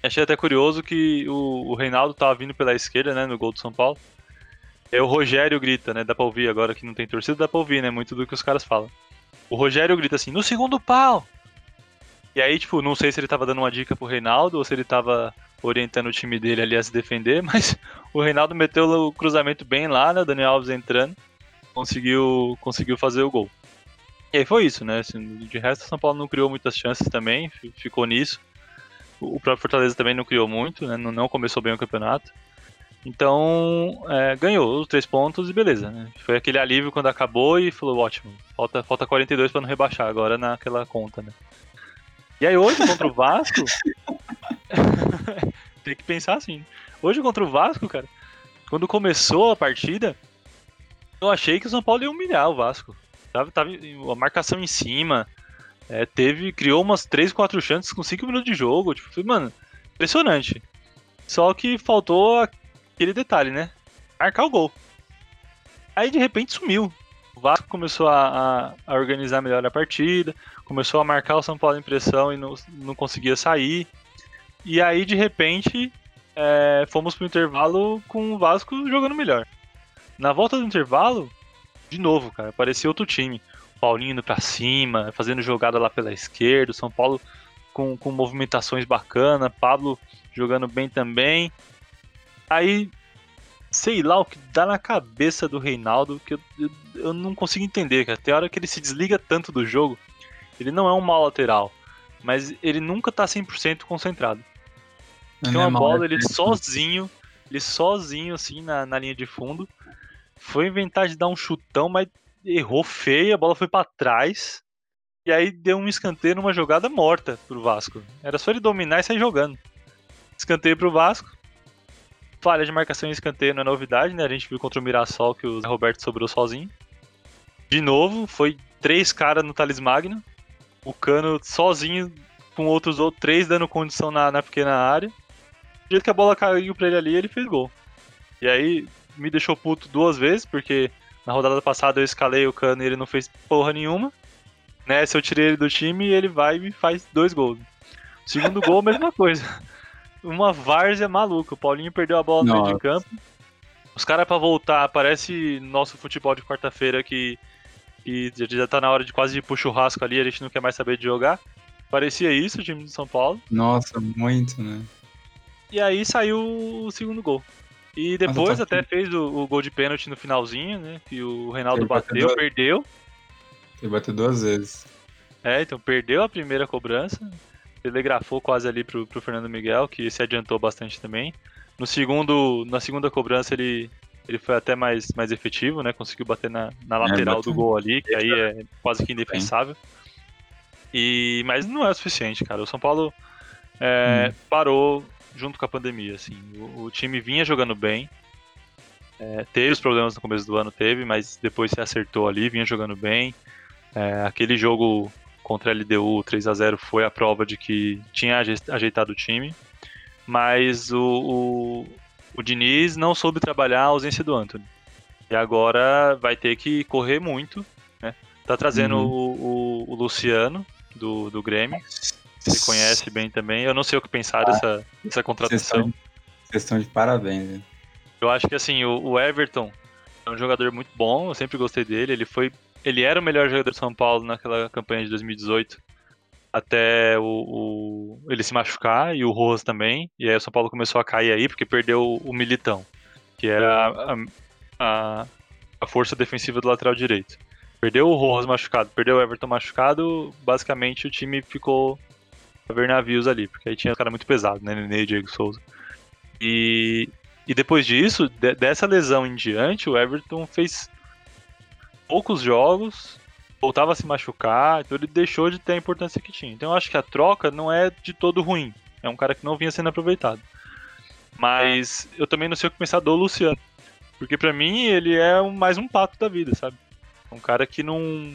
Achei até curioso que o, o Reinaldo tava vindo pela esquerda, né, no gol do São Paulo. E o Rogério grita, né, dá pra ouvir agora que não tem torcida, dá pra ouvir, né, muito do que os caras falam. O Rogério grita assim, no segundo pau! E aí, tipo, não sei se ele tava dando uma dica pro Reinaldo ou se ele tava orientando o time dele ali a se defender, mas o Reinaldo meteu o cruzamento bem lá, né, o Daniel Alves entrando, conseguiu, conseguiu fazer o gol. E aí foi isso, né, assim, de resto o São Paulo não criou muitas chances também, ficou nisso. O próprio Fortaleza também não criou muito, né? Não começou bem o campeonato. Então, é, ganhou os três pontos e beleza. Né? Foi aquele alívio quando acabou e falou: ótimo, falta, falta 42 para não rebaixar agora naquela conta, né? E aí hoje contra o Vasco. tem que pensar assim. Hoje contra o Vasco, cara, quando começou a partida, eu achei que o São Paulo ia humilhar o Vasco. Tava, tava a marcação em cima, é, teve, criou umas 3, 4 chances com 5 minutos de jogo. Tipo, mano, impressionante. Só que faltou aquele detalhe, né? Marcar o gol. Aí de repente sumiu. O Vasco começou a, a, a organizar melhor a partida, começou a marcar o São Paulo em pressão e não, não conseguia sair. E aí de repente é, fomos pro intervalo com o Vasco jogando melhor. Na volta do intervalo, de novo, cara, parecia outro time. Paulinho indo pra cima, fazendo jogada lá pela esquerda, o São Paulo com, com movimentações bacanas, Pablo jogando bem também. Aí, sei lá o que dá na cabeça do Reinaldo, que eu, eu, eu não consigo entender, cara. Tem hora que ele se desliga tanto do jogo, ele não é um mau lateral, mas ele nunca tá 100% concentrado. Tem uma é bola, ele sozinho, ele sozinho assim na, na linha de fundo, foi inventar de dar um chutão, mas errou feio, a bola foi para trás. E aí deu um escanteio numa jogada morta pro Vasco. Era só ele dominar e sair jogando. Escanteio pro Vasco. Falha de marcação em escanteio não é novidade, né? A gente viu contra o Mirassol que o Zé Roberto sobrou sozinho. De novo, foi três caras no Thales Magno. O Cano sozinho, com outros três dando condição na, na pequena área. Do jeito que a bola caiu pra ele ali, ele fez gol. E aí, me deixou puto duas vezes, porque na rodada passada eu escalei o Cano e ele não fez porra nenhuma. Nessa eu tirei ele do time e ele vai e faz dois gols. Segundo gol, mesma coisa. Uma várzea maluca. O Paulinho perdeu a bola no meio de campo. Os caras pra voltar, parece nosso futebol de quarta-feira que, que já tá na hora de quase ir pro churrasco ali, a gente não quer mais saber de jogar. Parecia isso o time de São Paulo. Nossa, muito, né? E aí saiu o segundo gol. E depois tá até fez o, o, gol de pênalti no finalzinho, né? Que o Reinaldo bateu, bateu, perdeu. Ele bateu duas vezes. É, então perdeu a primeira cobrança. Telegrafou quase ali pro, pro Fernando Miguel, que se adiantou bastante também. No segundo, na segunda cobrança ele, ele foi até mais, mais efetivo, né? Conseguiu bater na, na é, lateral é, do gol ali, que aí é quase que indefensável. E, mas não é o suficiente, cara. O São Paulo é, hum. parou junto com a pandemia, assim. O, o time vinha jogando bem. É, teve os problemas no começo do ano, teve, mas depois se acertou ali, vinha jogando bem. É, aquele jogo contra a LDU 3 a 0 foi a prova de que tinha ajeitado o time, mas o, o, o Diniz não soube trabalhar a ausência do Anthony. E agora vai ter que correr muito. Né? Tá trazendo uhum. o, o, o, Luciano do, do Grêmio. Você conhece bem também. Eu não sei o que pensar ah, dessa, dessa contratação. Vocês estão de parabéns. Hein? Eu acho que assim, o, o Everton é um jogador muito bom, eu sempre gostei dele. Ele foi ele era o melhor jogador de São Paulo naquela campanha de 2018, até o, o ele se machucar e o Rojas também. E aí o São Paulo começou a cair aí porque perdeu o Militão, que era a, a, a força defensiva do lateral direito. Perdeu o Rojas machucado, perdeu o Everton machucado, basicamente o time ficou a ver navios ali, porque aí tinha um cara muito pesado, né? Nenê e Diego Souza. E, e depois disso, de, dessa lesão em diante, o Everton fez poucos jogos, voltava a se machucar, então ele deixou de ter a importância que tinha. Então eu acho que a troca não é de todo ruim. É um cara que não vinha sendo aproveitado. Mas eu também não sei o que pensar do Luciano. Porque para mim ele é mais um pato da vida, sabe? Um cara que não,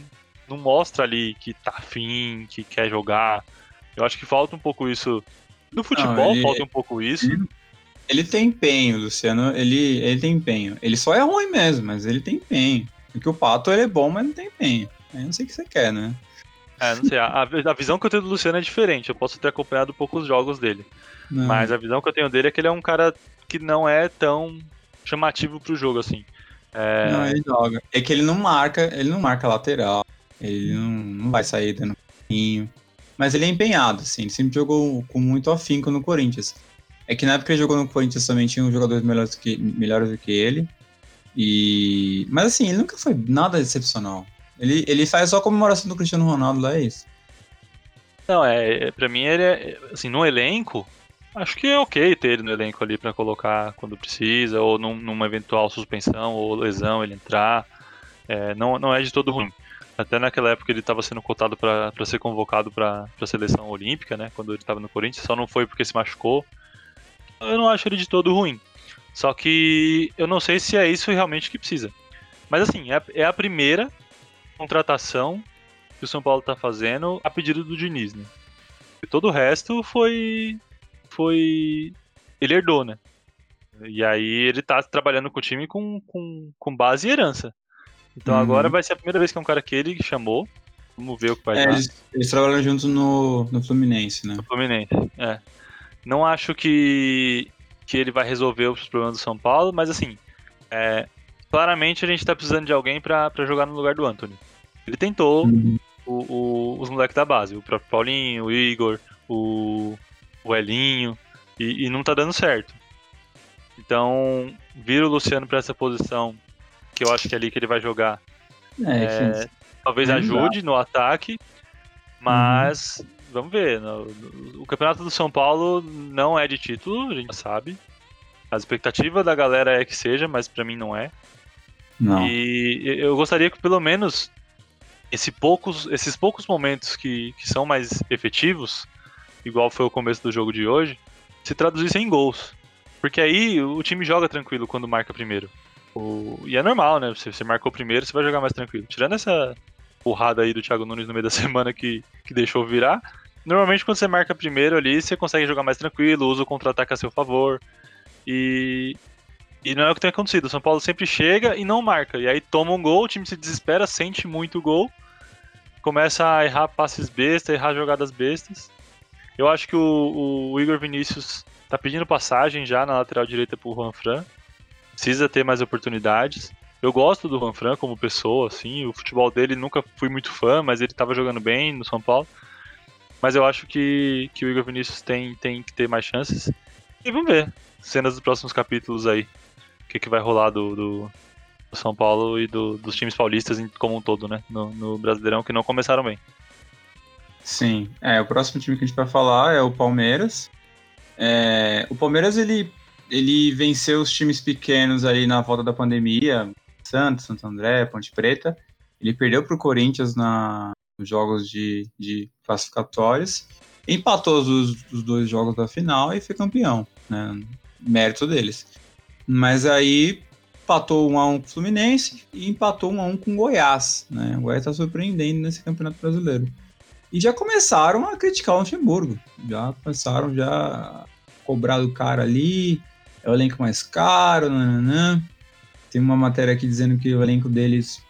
não mostra ali que tá afim, que quer jogar. Eu acho que falta um pouco isso. No futebol não, ele, falta um pouco isso. Ele, tem empenho, Luciano. Ele, ele tem empenho. Ele só é ruim mesmo, mas ele tem empenho. Porque o Pato ele é bom, mas não tem empenho. Eu não sei o que você quer, né? É, não sei. A, a visão que eu tenho do Luciano é diferente. Eu posso ter acompanhado poucos jogos dele. Não. Mas a visão que eu tenho dele é que ele é um cara que não é tão chamativo pro jogo, assim. É... Não, ele joga. É que ele não marca, ele não marca lateral. Ele não, não vai sair dando caminho. Mas ele é empenhado, assim. Ele sempre jogou com muito afinco no Corinthians. É que na época que ele jogou no Corinthians também tinha um jogadores melhores, que, melhores do que ele. E... Mas assim, ele nunca foi nada excepcional. Ele, ele faz só a comemoração do Cristiano Ronaldo lá, é isso. Não, é, é, pra mim ele é, assim, no elenco, acho que é ok ter ele no elenco ali para colocar quando precisa, ou num, numa eventual suspensão ou lesão ele entrar. É, não, não é de todo ruim. Até naquela época ele estava sendo cotado para ser convocado para a seleção olímpica, né? Quando ele estava no Corinthians, só não foi porque se machucou. Eu não acho ele de todo ruim. Só que eu não sei se é isso realmente que precisa. Mas assim, é, é a primeira contratação que o São Paulo está fazendo a pedido do Diniz, né? E todo o resto foi. Foi. Ele herdou, né? E aí ele tá trabalhando com o time com, com, com base e herança. Então uhum. agora vai ser a primeira vez que é um cara que ele chamou. Vamos ver o que vai é, dar. Eles, eles trabalham juntos no, no Fluminense, né? No Fluminense, é. Não acho que que ele vai resolver os problemas do São Paulo, mas assim, é, claramente a gente tá precisando de alguém para jogar no lugar do Anthony. Ele tentou uhum. o, o, os moleques da base, o próprio Paulinho, o Igor, o, o Elinho, e, e não tá dando certo. Então, vira o Luciano para essa posição, que eu acho que é ali que ele vai jogar. É, é, talvez ajude no ataque, mas uhum vamos ver. No, o campeonato do São Paulo não é de título, a gente sabe. A expectativa da galera é que seja, mas para mim não é. Não. E eu gostaria que pelo menos esse poucos, esses poucos momentos que, que são mais efetivos, igual foi o começo do jogo de hoje, se traduzissem em gols. Porque aí o time joga tranquilo quando marca primeiro. O... E é normal, né? Se você marcou primeiro, você vai jogar mais tranquilo. Tirando essa porrada aí do Thiago Nunes no meio da semana que, que deixou virar, normalmente quando você marca primeiro ali, você consegue jogar mais tranquilo, usa o contra-ataque a seu favor. E, e não é o que tem acontecido. O São Paulo sempre chega e não marca. E aí toma um gol, o time se desespera, sente muito o gol, começa a errar passes bestas, errar jogadas bestas. Eu acho que o, o Igor Vinícius tá pedindo passagem já na lateral direita pro Juan Fran. Precisa ter mais oportunidades. Eu gosto do Juan Fran como pessoa, assim. O futebol dele nunca fui muito fã, mas ele tava jogando bem no São Paulo. Mas eu acho que, que o Igor Vinícius tem, tem que ter mais chances. E vamos ver. Cenas dos próximos capítulos aí. O que, que vai rolar do, do, do São Paulo e do, dos times paulistas como um todo, né? No, no Brasileirão, que não começaram bem. Sim, é, o próximo time que a gente vai falar é o Palmeiras. É, o Palmeiras, ele, ele venceu os times pequenos ali na volta da pandemia, Santos, Santo André, Ponte Preta. Ele perdeu para o Corinthians na, nos jogos de, de classificatórios, empatou os, os dois jogos da final e foi campeão, né? Mérito deles. Mas aí empatou um a um com o Fluminense e empatou um a um com o Goiás, né? O Goiás está surpreendendo nesse Campeonato Brasileiro. E já começaram a criticar o Luxemburgo. Já começaram já a cobrar do cara ali. É o elenco mais caro, nananã. Tem uma matéria aqui dizendo que o elenco deles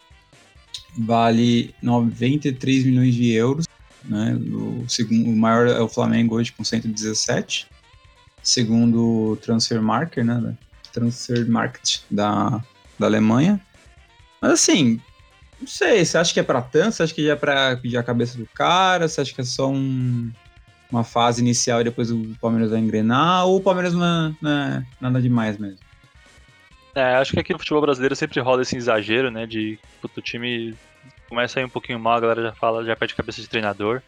vale 93 milhões de euros. Né? O, segundo, o maior é o Flamengo hoje com 117. Segundo o Transfer Market, né? Transfer Market da, da Alemanha. Mas assim, não sei, você acha que é pra tanto? Você acha que é pra pedir a cabeça do cara? Você acha que é só um, uma fase inicial e depois o Palmeiras vai engrenar? Ou o Palmeiras não é, não é nada demais mesmo? É, acho que aqui no futebol brasileiro sempre rola esse exagero, né? De puto, o time começa a ir um pouquinho mal, a galera já fala, já pede cabeça de treinador.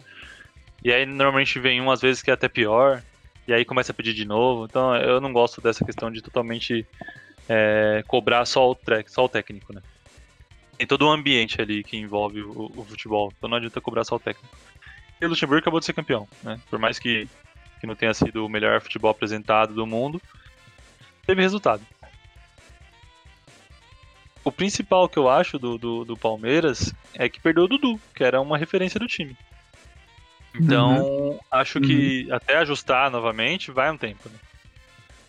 E aí normalmente vem um, às vezes, que é até pior. E aí começa a pedir de novo. Então eu não gosto dessa questão de totalmente é, cobrar só o, só o técnico, né? tem todo um ambiente ali que envolve o, o, futebol. Então não adianta cobrar só o técnico. E o Luxemburgo acabou de ser campeão, né? Por mais que, que não tenha sido o melhor futebol apresentado do mundo, teve resultado. O principal que eu acho do, do, do Palmeiras é que perdeu o Dudu, que era uma referência do time. Então, uhum. acho que uhum. até ajustar novamente vai um tempo, né?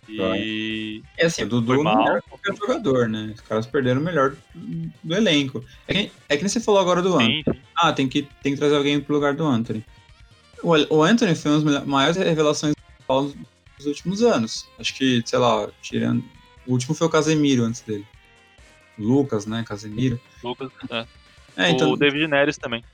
E. É assim, o Dudu não é qualquer jogador, né? Os caras perderam o melhor do elenco. É que, é que nem você falou agora do Anthony. Ah, tem que, tem que trazer alguém pro lugar do Anthony. O, o Anthony foi uma das maiores revelações dos últimos anos. Acho que, sei lá, tirando. O último foi o Casemiro antes dele. Lucas, né? Casemiro. Lucas, é. é então... O David Neres também.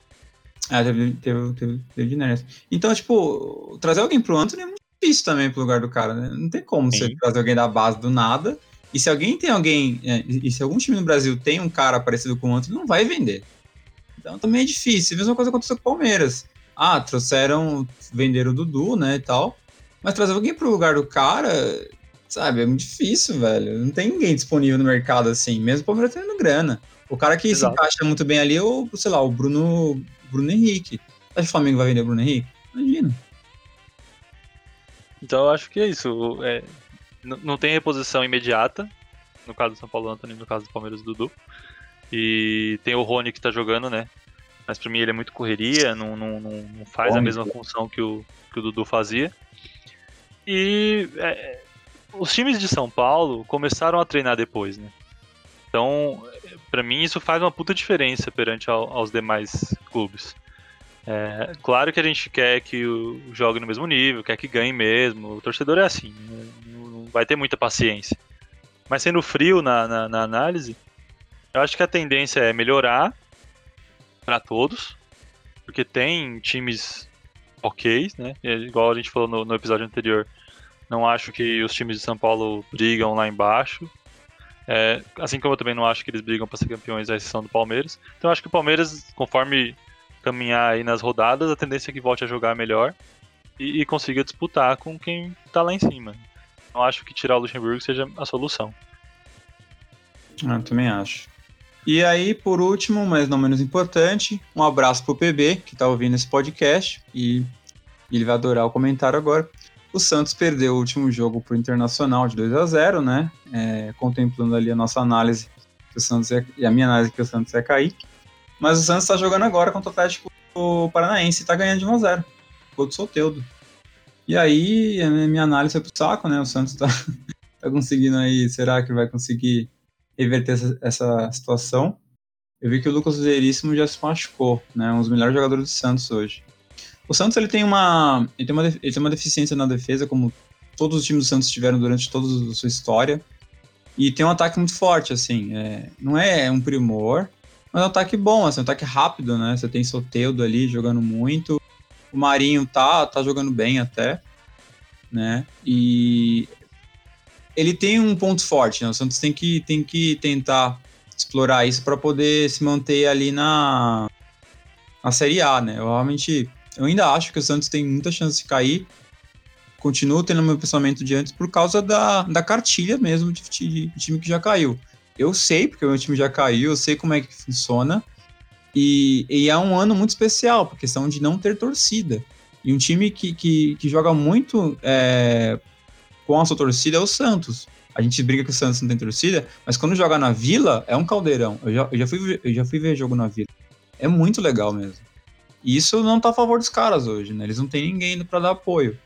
Ah, teve, teve, teve David Neres. Então, tipo, trazer alguém pro Anthony é muito difícil também pro lugar do cara, né? Não tem como Sim. você trazer alguém da base do nada. E se alguém tem alguém. É, e se algum time no Brasil tem um cara parecido com o outro, não vai vender. Então também é difícil. A mesma coisa aconteceu com o Palmeiras. Ah, trouxeram, venderam o Dudu, né, e tal. Mas trazer alguém pro lugar do cara, sabe, é muito difícil, velho. Não tem ninguém disponível no mercado assim, mesmo o Palmeiras tendo grana. O cara que Exato. se encaixa muito bem ali é o, sei lá, o Bruno, Bruno Henrique. Acha que o Flamengo vai vender o Bruno Henrique? Imagina. Então eu acho que é isso. É, não tem reposição imediata, no caso do São Paulo Anthony, no caso do Palmeiras Dudu. E tem o Rony que tá jogando, né? Mas pra mim ele é muito correria, não, não, não faz Bom, a mesma função que o, que o Dudu fazia. E é, os times de São Paulo começaram a treinar depois, né? Então, para mim isso faz uma puta diferença perante ao, aos demais clubes. É, claro que a gente quer que o jogue no mesmo nível, quer que ganhe mesmo. O torcedor é assim, né? não vai ter muita paciência. Mas sendo frio na, na, na análise, eu acho que a tendência é melhorar para todos, porque tem times ok, né? Igual a gente falou no, no, episódio anterior, não acho que os times de São Paulo brigam lá embaixo. É, assim como eu também não acho que eles brigam para ser campeões, à exceção do Palmeiras. Então eu acho que o Palmeiras, conforme caminhar aí nas rodadas, a tendência é que volte a jogar melhor e, e consiga disputar com quem tá lá em cima. Não acho que tirar o Luxemburgo seja a solução. Ah, também acho. E aí, por último, mas não menos importante, um abraço pro PB, que tá ouvindo esse podcast, e ele vai adorar o comentário agora. O Santos perdeu o último jogo pro Internacional de 2 a 0 né? É, contemplando ali a nossa análise que o Santos ia, e a minha análise que o Santos ia cair. Mas o Santos está jogando agora contra o Atlético Paranaense e está ganhando de 1 a 0 Gol do Soteudo. E aí, a minha análise foi pro saco, né? O Santos tá, tá conseguindo aí, será que vai conseguir reverter essa, essa situação? Eu vi que o Lucas Veríssimo já se machucou, né? Um dos melhores jogadores do Santos hoje. O Santos ele tem uma, ele tem uma, ele tem uma deficiência na defesa, como todos os times do Santos tiveram durante toda a sua história. E tem um ataque muito forte, assim. É, não é um primor, mas é um ataque bom, assim, um ataque rápido, né? Você tem Soteudo ali jogando muito. O Marinho tá, tá jogando bem até, né? E ele tem um ponto forte, né? O Santos tem que, tem que tentar explorar isso para poder se manter ali na, na Série A, né? Eu realmente eu ainda acho que o Santos tem muita chance de cair. Continuo tendo meu pensamento de antes por causa da, da cartilha mesmo de, de, de time que já caiu. Eu sei, porque o meu time já caiu, eu sei como é que funciona. E, e, é um ano muito especial, por questão de não ter torcida. E um time que, que, que joga muito é, com a sua torcida é o Santos. A gente briga que o Santos não tem torcida, mas quando joga na Vila, é um caldeirão. Eu já, eu já, fui, eu já fui ver jogo na Vila. É muito legal mesmo. Isso não tá a favor dos caras hoje, né? Eles não têm ninguém para dar apoio.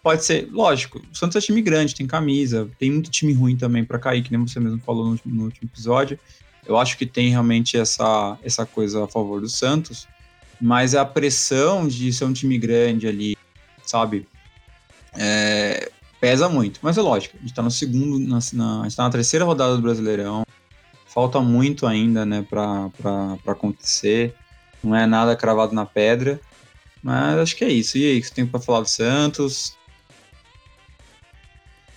Pode ser, lógico, o Santos é time grande, tem camisa, tem muito time ruim também para cair, que nem você mesmo falou no, no, último episódio. Eu acho que tem realmente essa, essa coisa a favor do Santos, mas a pressão de ser um time grande ali, sabe? É, pesa muito. Mas é lógico, a gente tá no segundo, na, na, a gente tá na terceira rodada do Brasileirão, falta muito ainda, né, pra, pra, pra acontecer não é nada cravado na pedra. Mas acho que é isso. E aí, o que você tem pra falar do Santos?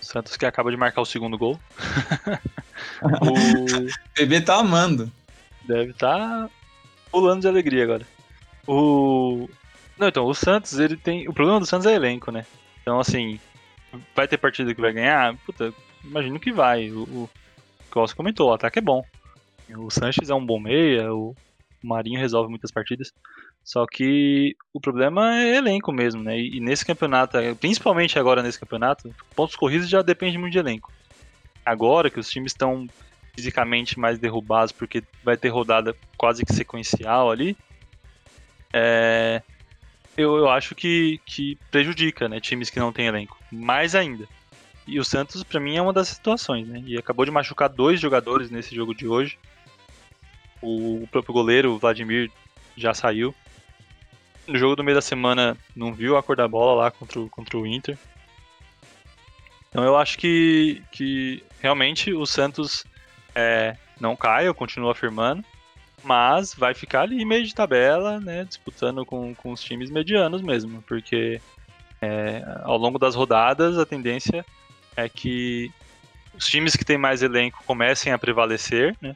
Santos que acaba de marcar o segundo gol. o bebê tá amando. Deve estar tá pulando de alegria agora. O. Não, então, o Santos, ele tem. O problema do Santos é elenco, né? Então, assim, vai ter partida que vai ganhar? Puta, imagino que vai. O, o comentou, o ataque é bom. O Sanches é um bom meia, o o Marinho resolve muitas partidas. Só que o problema é elenco mesmo, né? E nesse campeonato, principalmente agora nesse campeonato, pontos corridos já depende muito de elenco. Agora que os times estão fisicamente mais derrubados, porque vai ter rodada quase que sequencial ali, é, eu, eu acho que, que prejudica, né? Times que não têm elenco. Mais ainda. E o Santos, para mim, é uma das situações, né? E acabou de machucar dois jogadores nesse jogo de hoje. O próprio goleiro, o Vladimir, já saiu. No jogo do meio da semana, não viu a cor da bola lá contra o, contra o Inter. Então eu acho que, que realmente o Santos é, não cai, eu continuo afirmando, mas vai ficar ali meio de tabela, né, disputando com, com os times medianos mesmo, porque é, ao longo das rodadas a tendência é que os times que têm mais elenco comecem a prevalecer, né,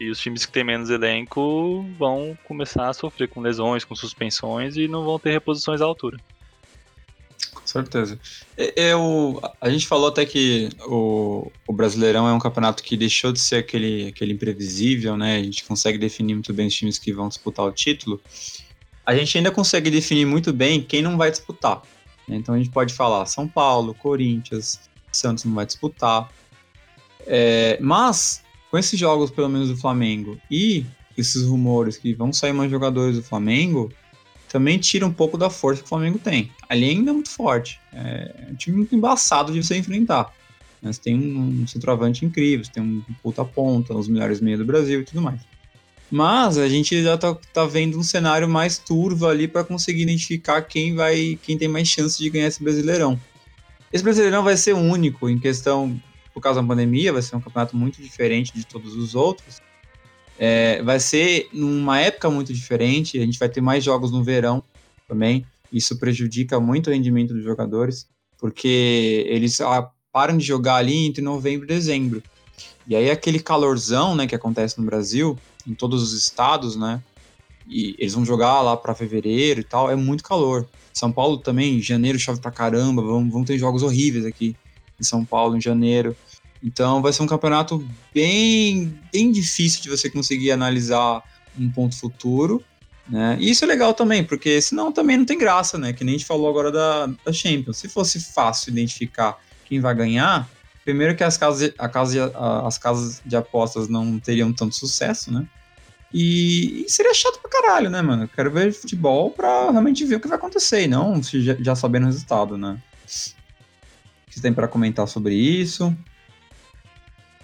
e os times que têm menos elenco vão começar a sofrer com lesões, com suspensões e não vão ter reposições à altura. Com certeza. Eu, a gente falou até que o, o Brasileirão é um campeonato que deixou de ser aquele, aquele imprevisível, né? A gente consegue definir muito bem os times que vão disputar o título. A gente ainda consegue definir muito bem quem não vai disputar. Né? Então a gente pode falar São Paulo, Corinthians, Santos não vai disputar. É, mas com esses jogos, pelo menos do Flamengo, e esses rumores que vão sair mais jogadores do Flamengo, também tira um pouco da força que o Flamengo tem. Ali ainda é muito forte. É um time muito embaçado de você enfrentar. Você tem um, centroavante incrível, tem um puta ponta, os melhores meios do Brasil e tudo mais. Mas a gente já tá, tá vendo um cenário mais turvo ali para conseguir identificar quem vai, quem tem mais chance de ganhar esse Brasileirão. Esse Brasileirão vai ser único em questão por causa da pandemia, vai ser um campeonato muito diferente de todos os outros. É, vai ser numa época muito diferente, a gente vai ter mais jogos no verão também. Isso prejudica muito o rendimento dos jogadores, porque eles ah, param de jogar ali entre novembro e dezembro. E aí aquele calorzão, né, que acontece no Brasil, em todos os estados, né, e eles vão jogar lá para fevereiro e tal, é muito calor. São Paulo também, em janeiro chove pra caramba, vão, vão ter jogos horríveis aqui em São Paulo em janeiro. Então vai ser um campeonato bem, bem difícil de você conseguir analisar um ponto futuro. Né? E isso é legal também, porque senão também não tem graça, né? Que nem a gente falou agora da, da Champions. Se fosse fácil identificar quem vai ganhar, primeiro que as casas, a casa, as casas de apostas não teriam tanto sucesso, né? E, e, seria chato pra caralho, né, mano? Eu quero ver futebol pra realmente ver o que vai acontecer, e não já, já sabendo o resultado, né? O que você tem para comentar sobre isso?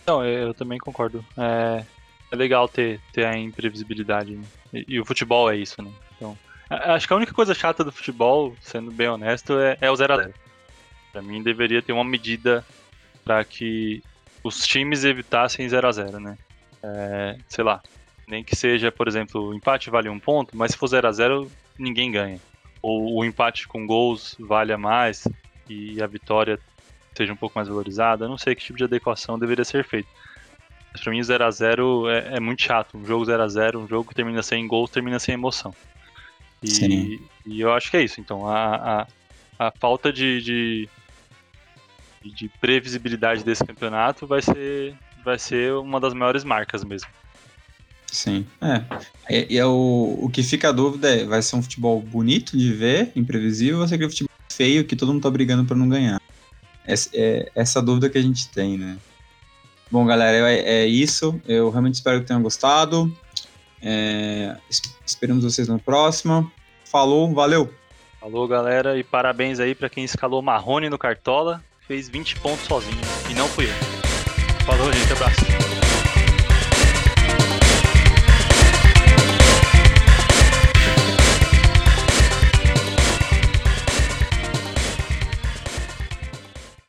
Não, eu também concordo. É, é legal ter, ter a imprevisibilidade. Né? E, e, o futebol é isso, né? Então, acho que a única coisa chata do futebol, sendo bem honesto, é, é o 0x0. Pra mim, deveria ter uma medida para que os times evitassem 0 a 0 né? É, sei lá, nem que seja, por exemplo, o empate vale um ponto, mas se for 0 a 0 ninguém ganha. Ou o empate com gols valha mais e a vitória seja um pouco mais valorizada. Eu não sei que tipo de adequação deveria ser feito. Mas pra mim, 0 a 0 é, é muito chato. Um jogo 0 a 0 um jogo que termina sem gols, termina sem emoção. E, e eu acho que é isso. Então, a, a, a falta de, de, de previsibilidade desse campeonato vai ser, vai ser uma das maiores marcas mesmo. Sim, é. E, é o, o que fica a dúvida é, vai ser um futebol bonito de ver, imprevisível, ou vai ser aquele futebol feio que todo mundo tá brigando para não ganhar? Essa, é essa dúvida que a gente tem, né? Bom, galera, é, é isso. Eu realmente espero que tenham gostado. É, esperamos vocês no próximo. Falou, valeu! Falou, galera, e parabéns aí para quem escalou Marrone no Cartola. Fez 20 pontos sozinho, e não fui eu. Falou, gente, abraço.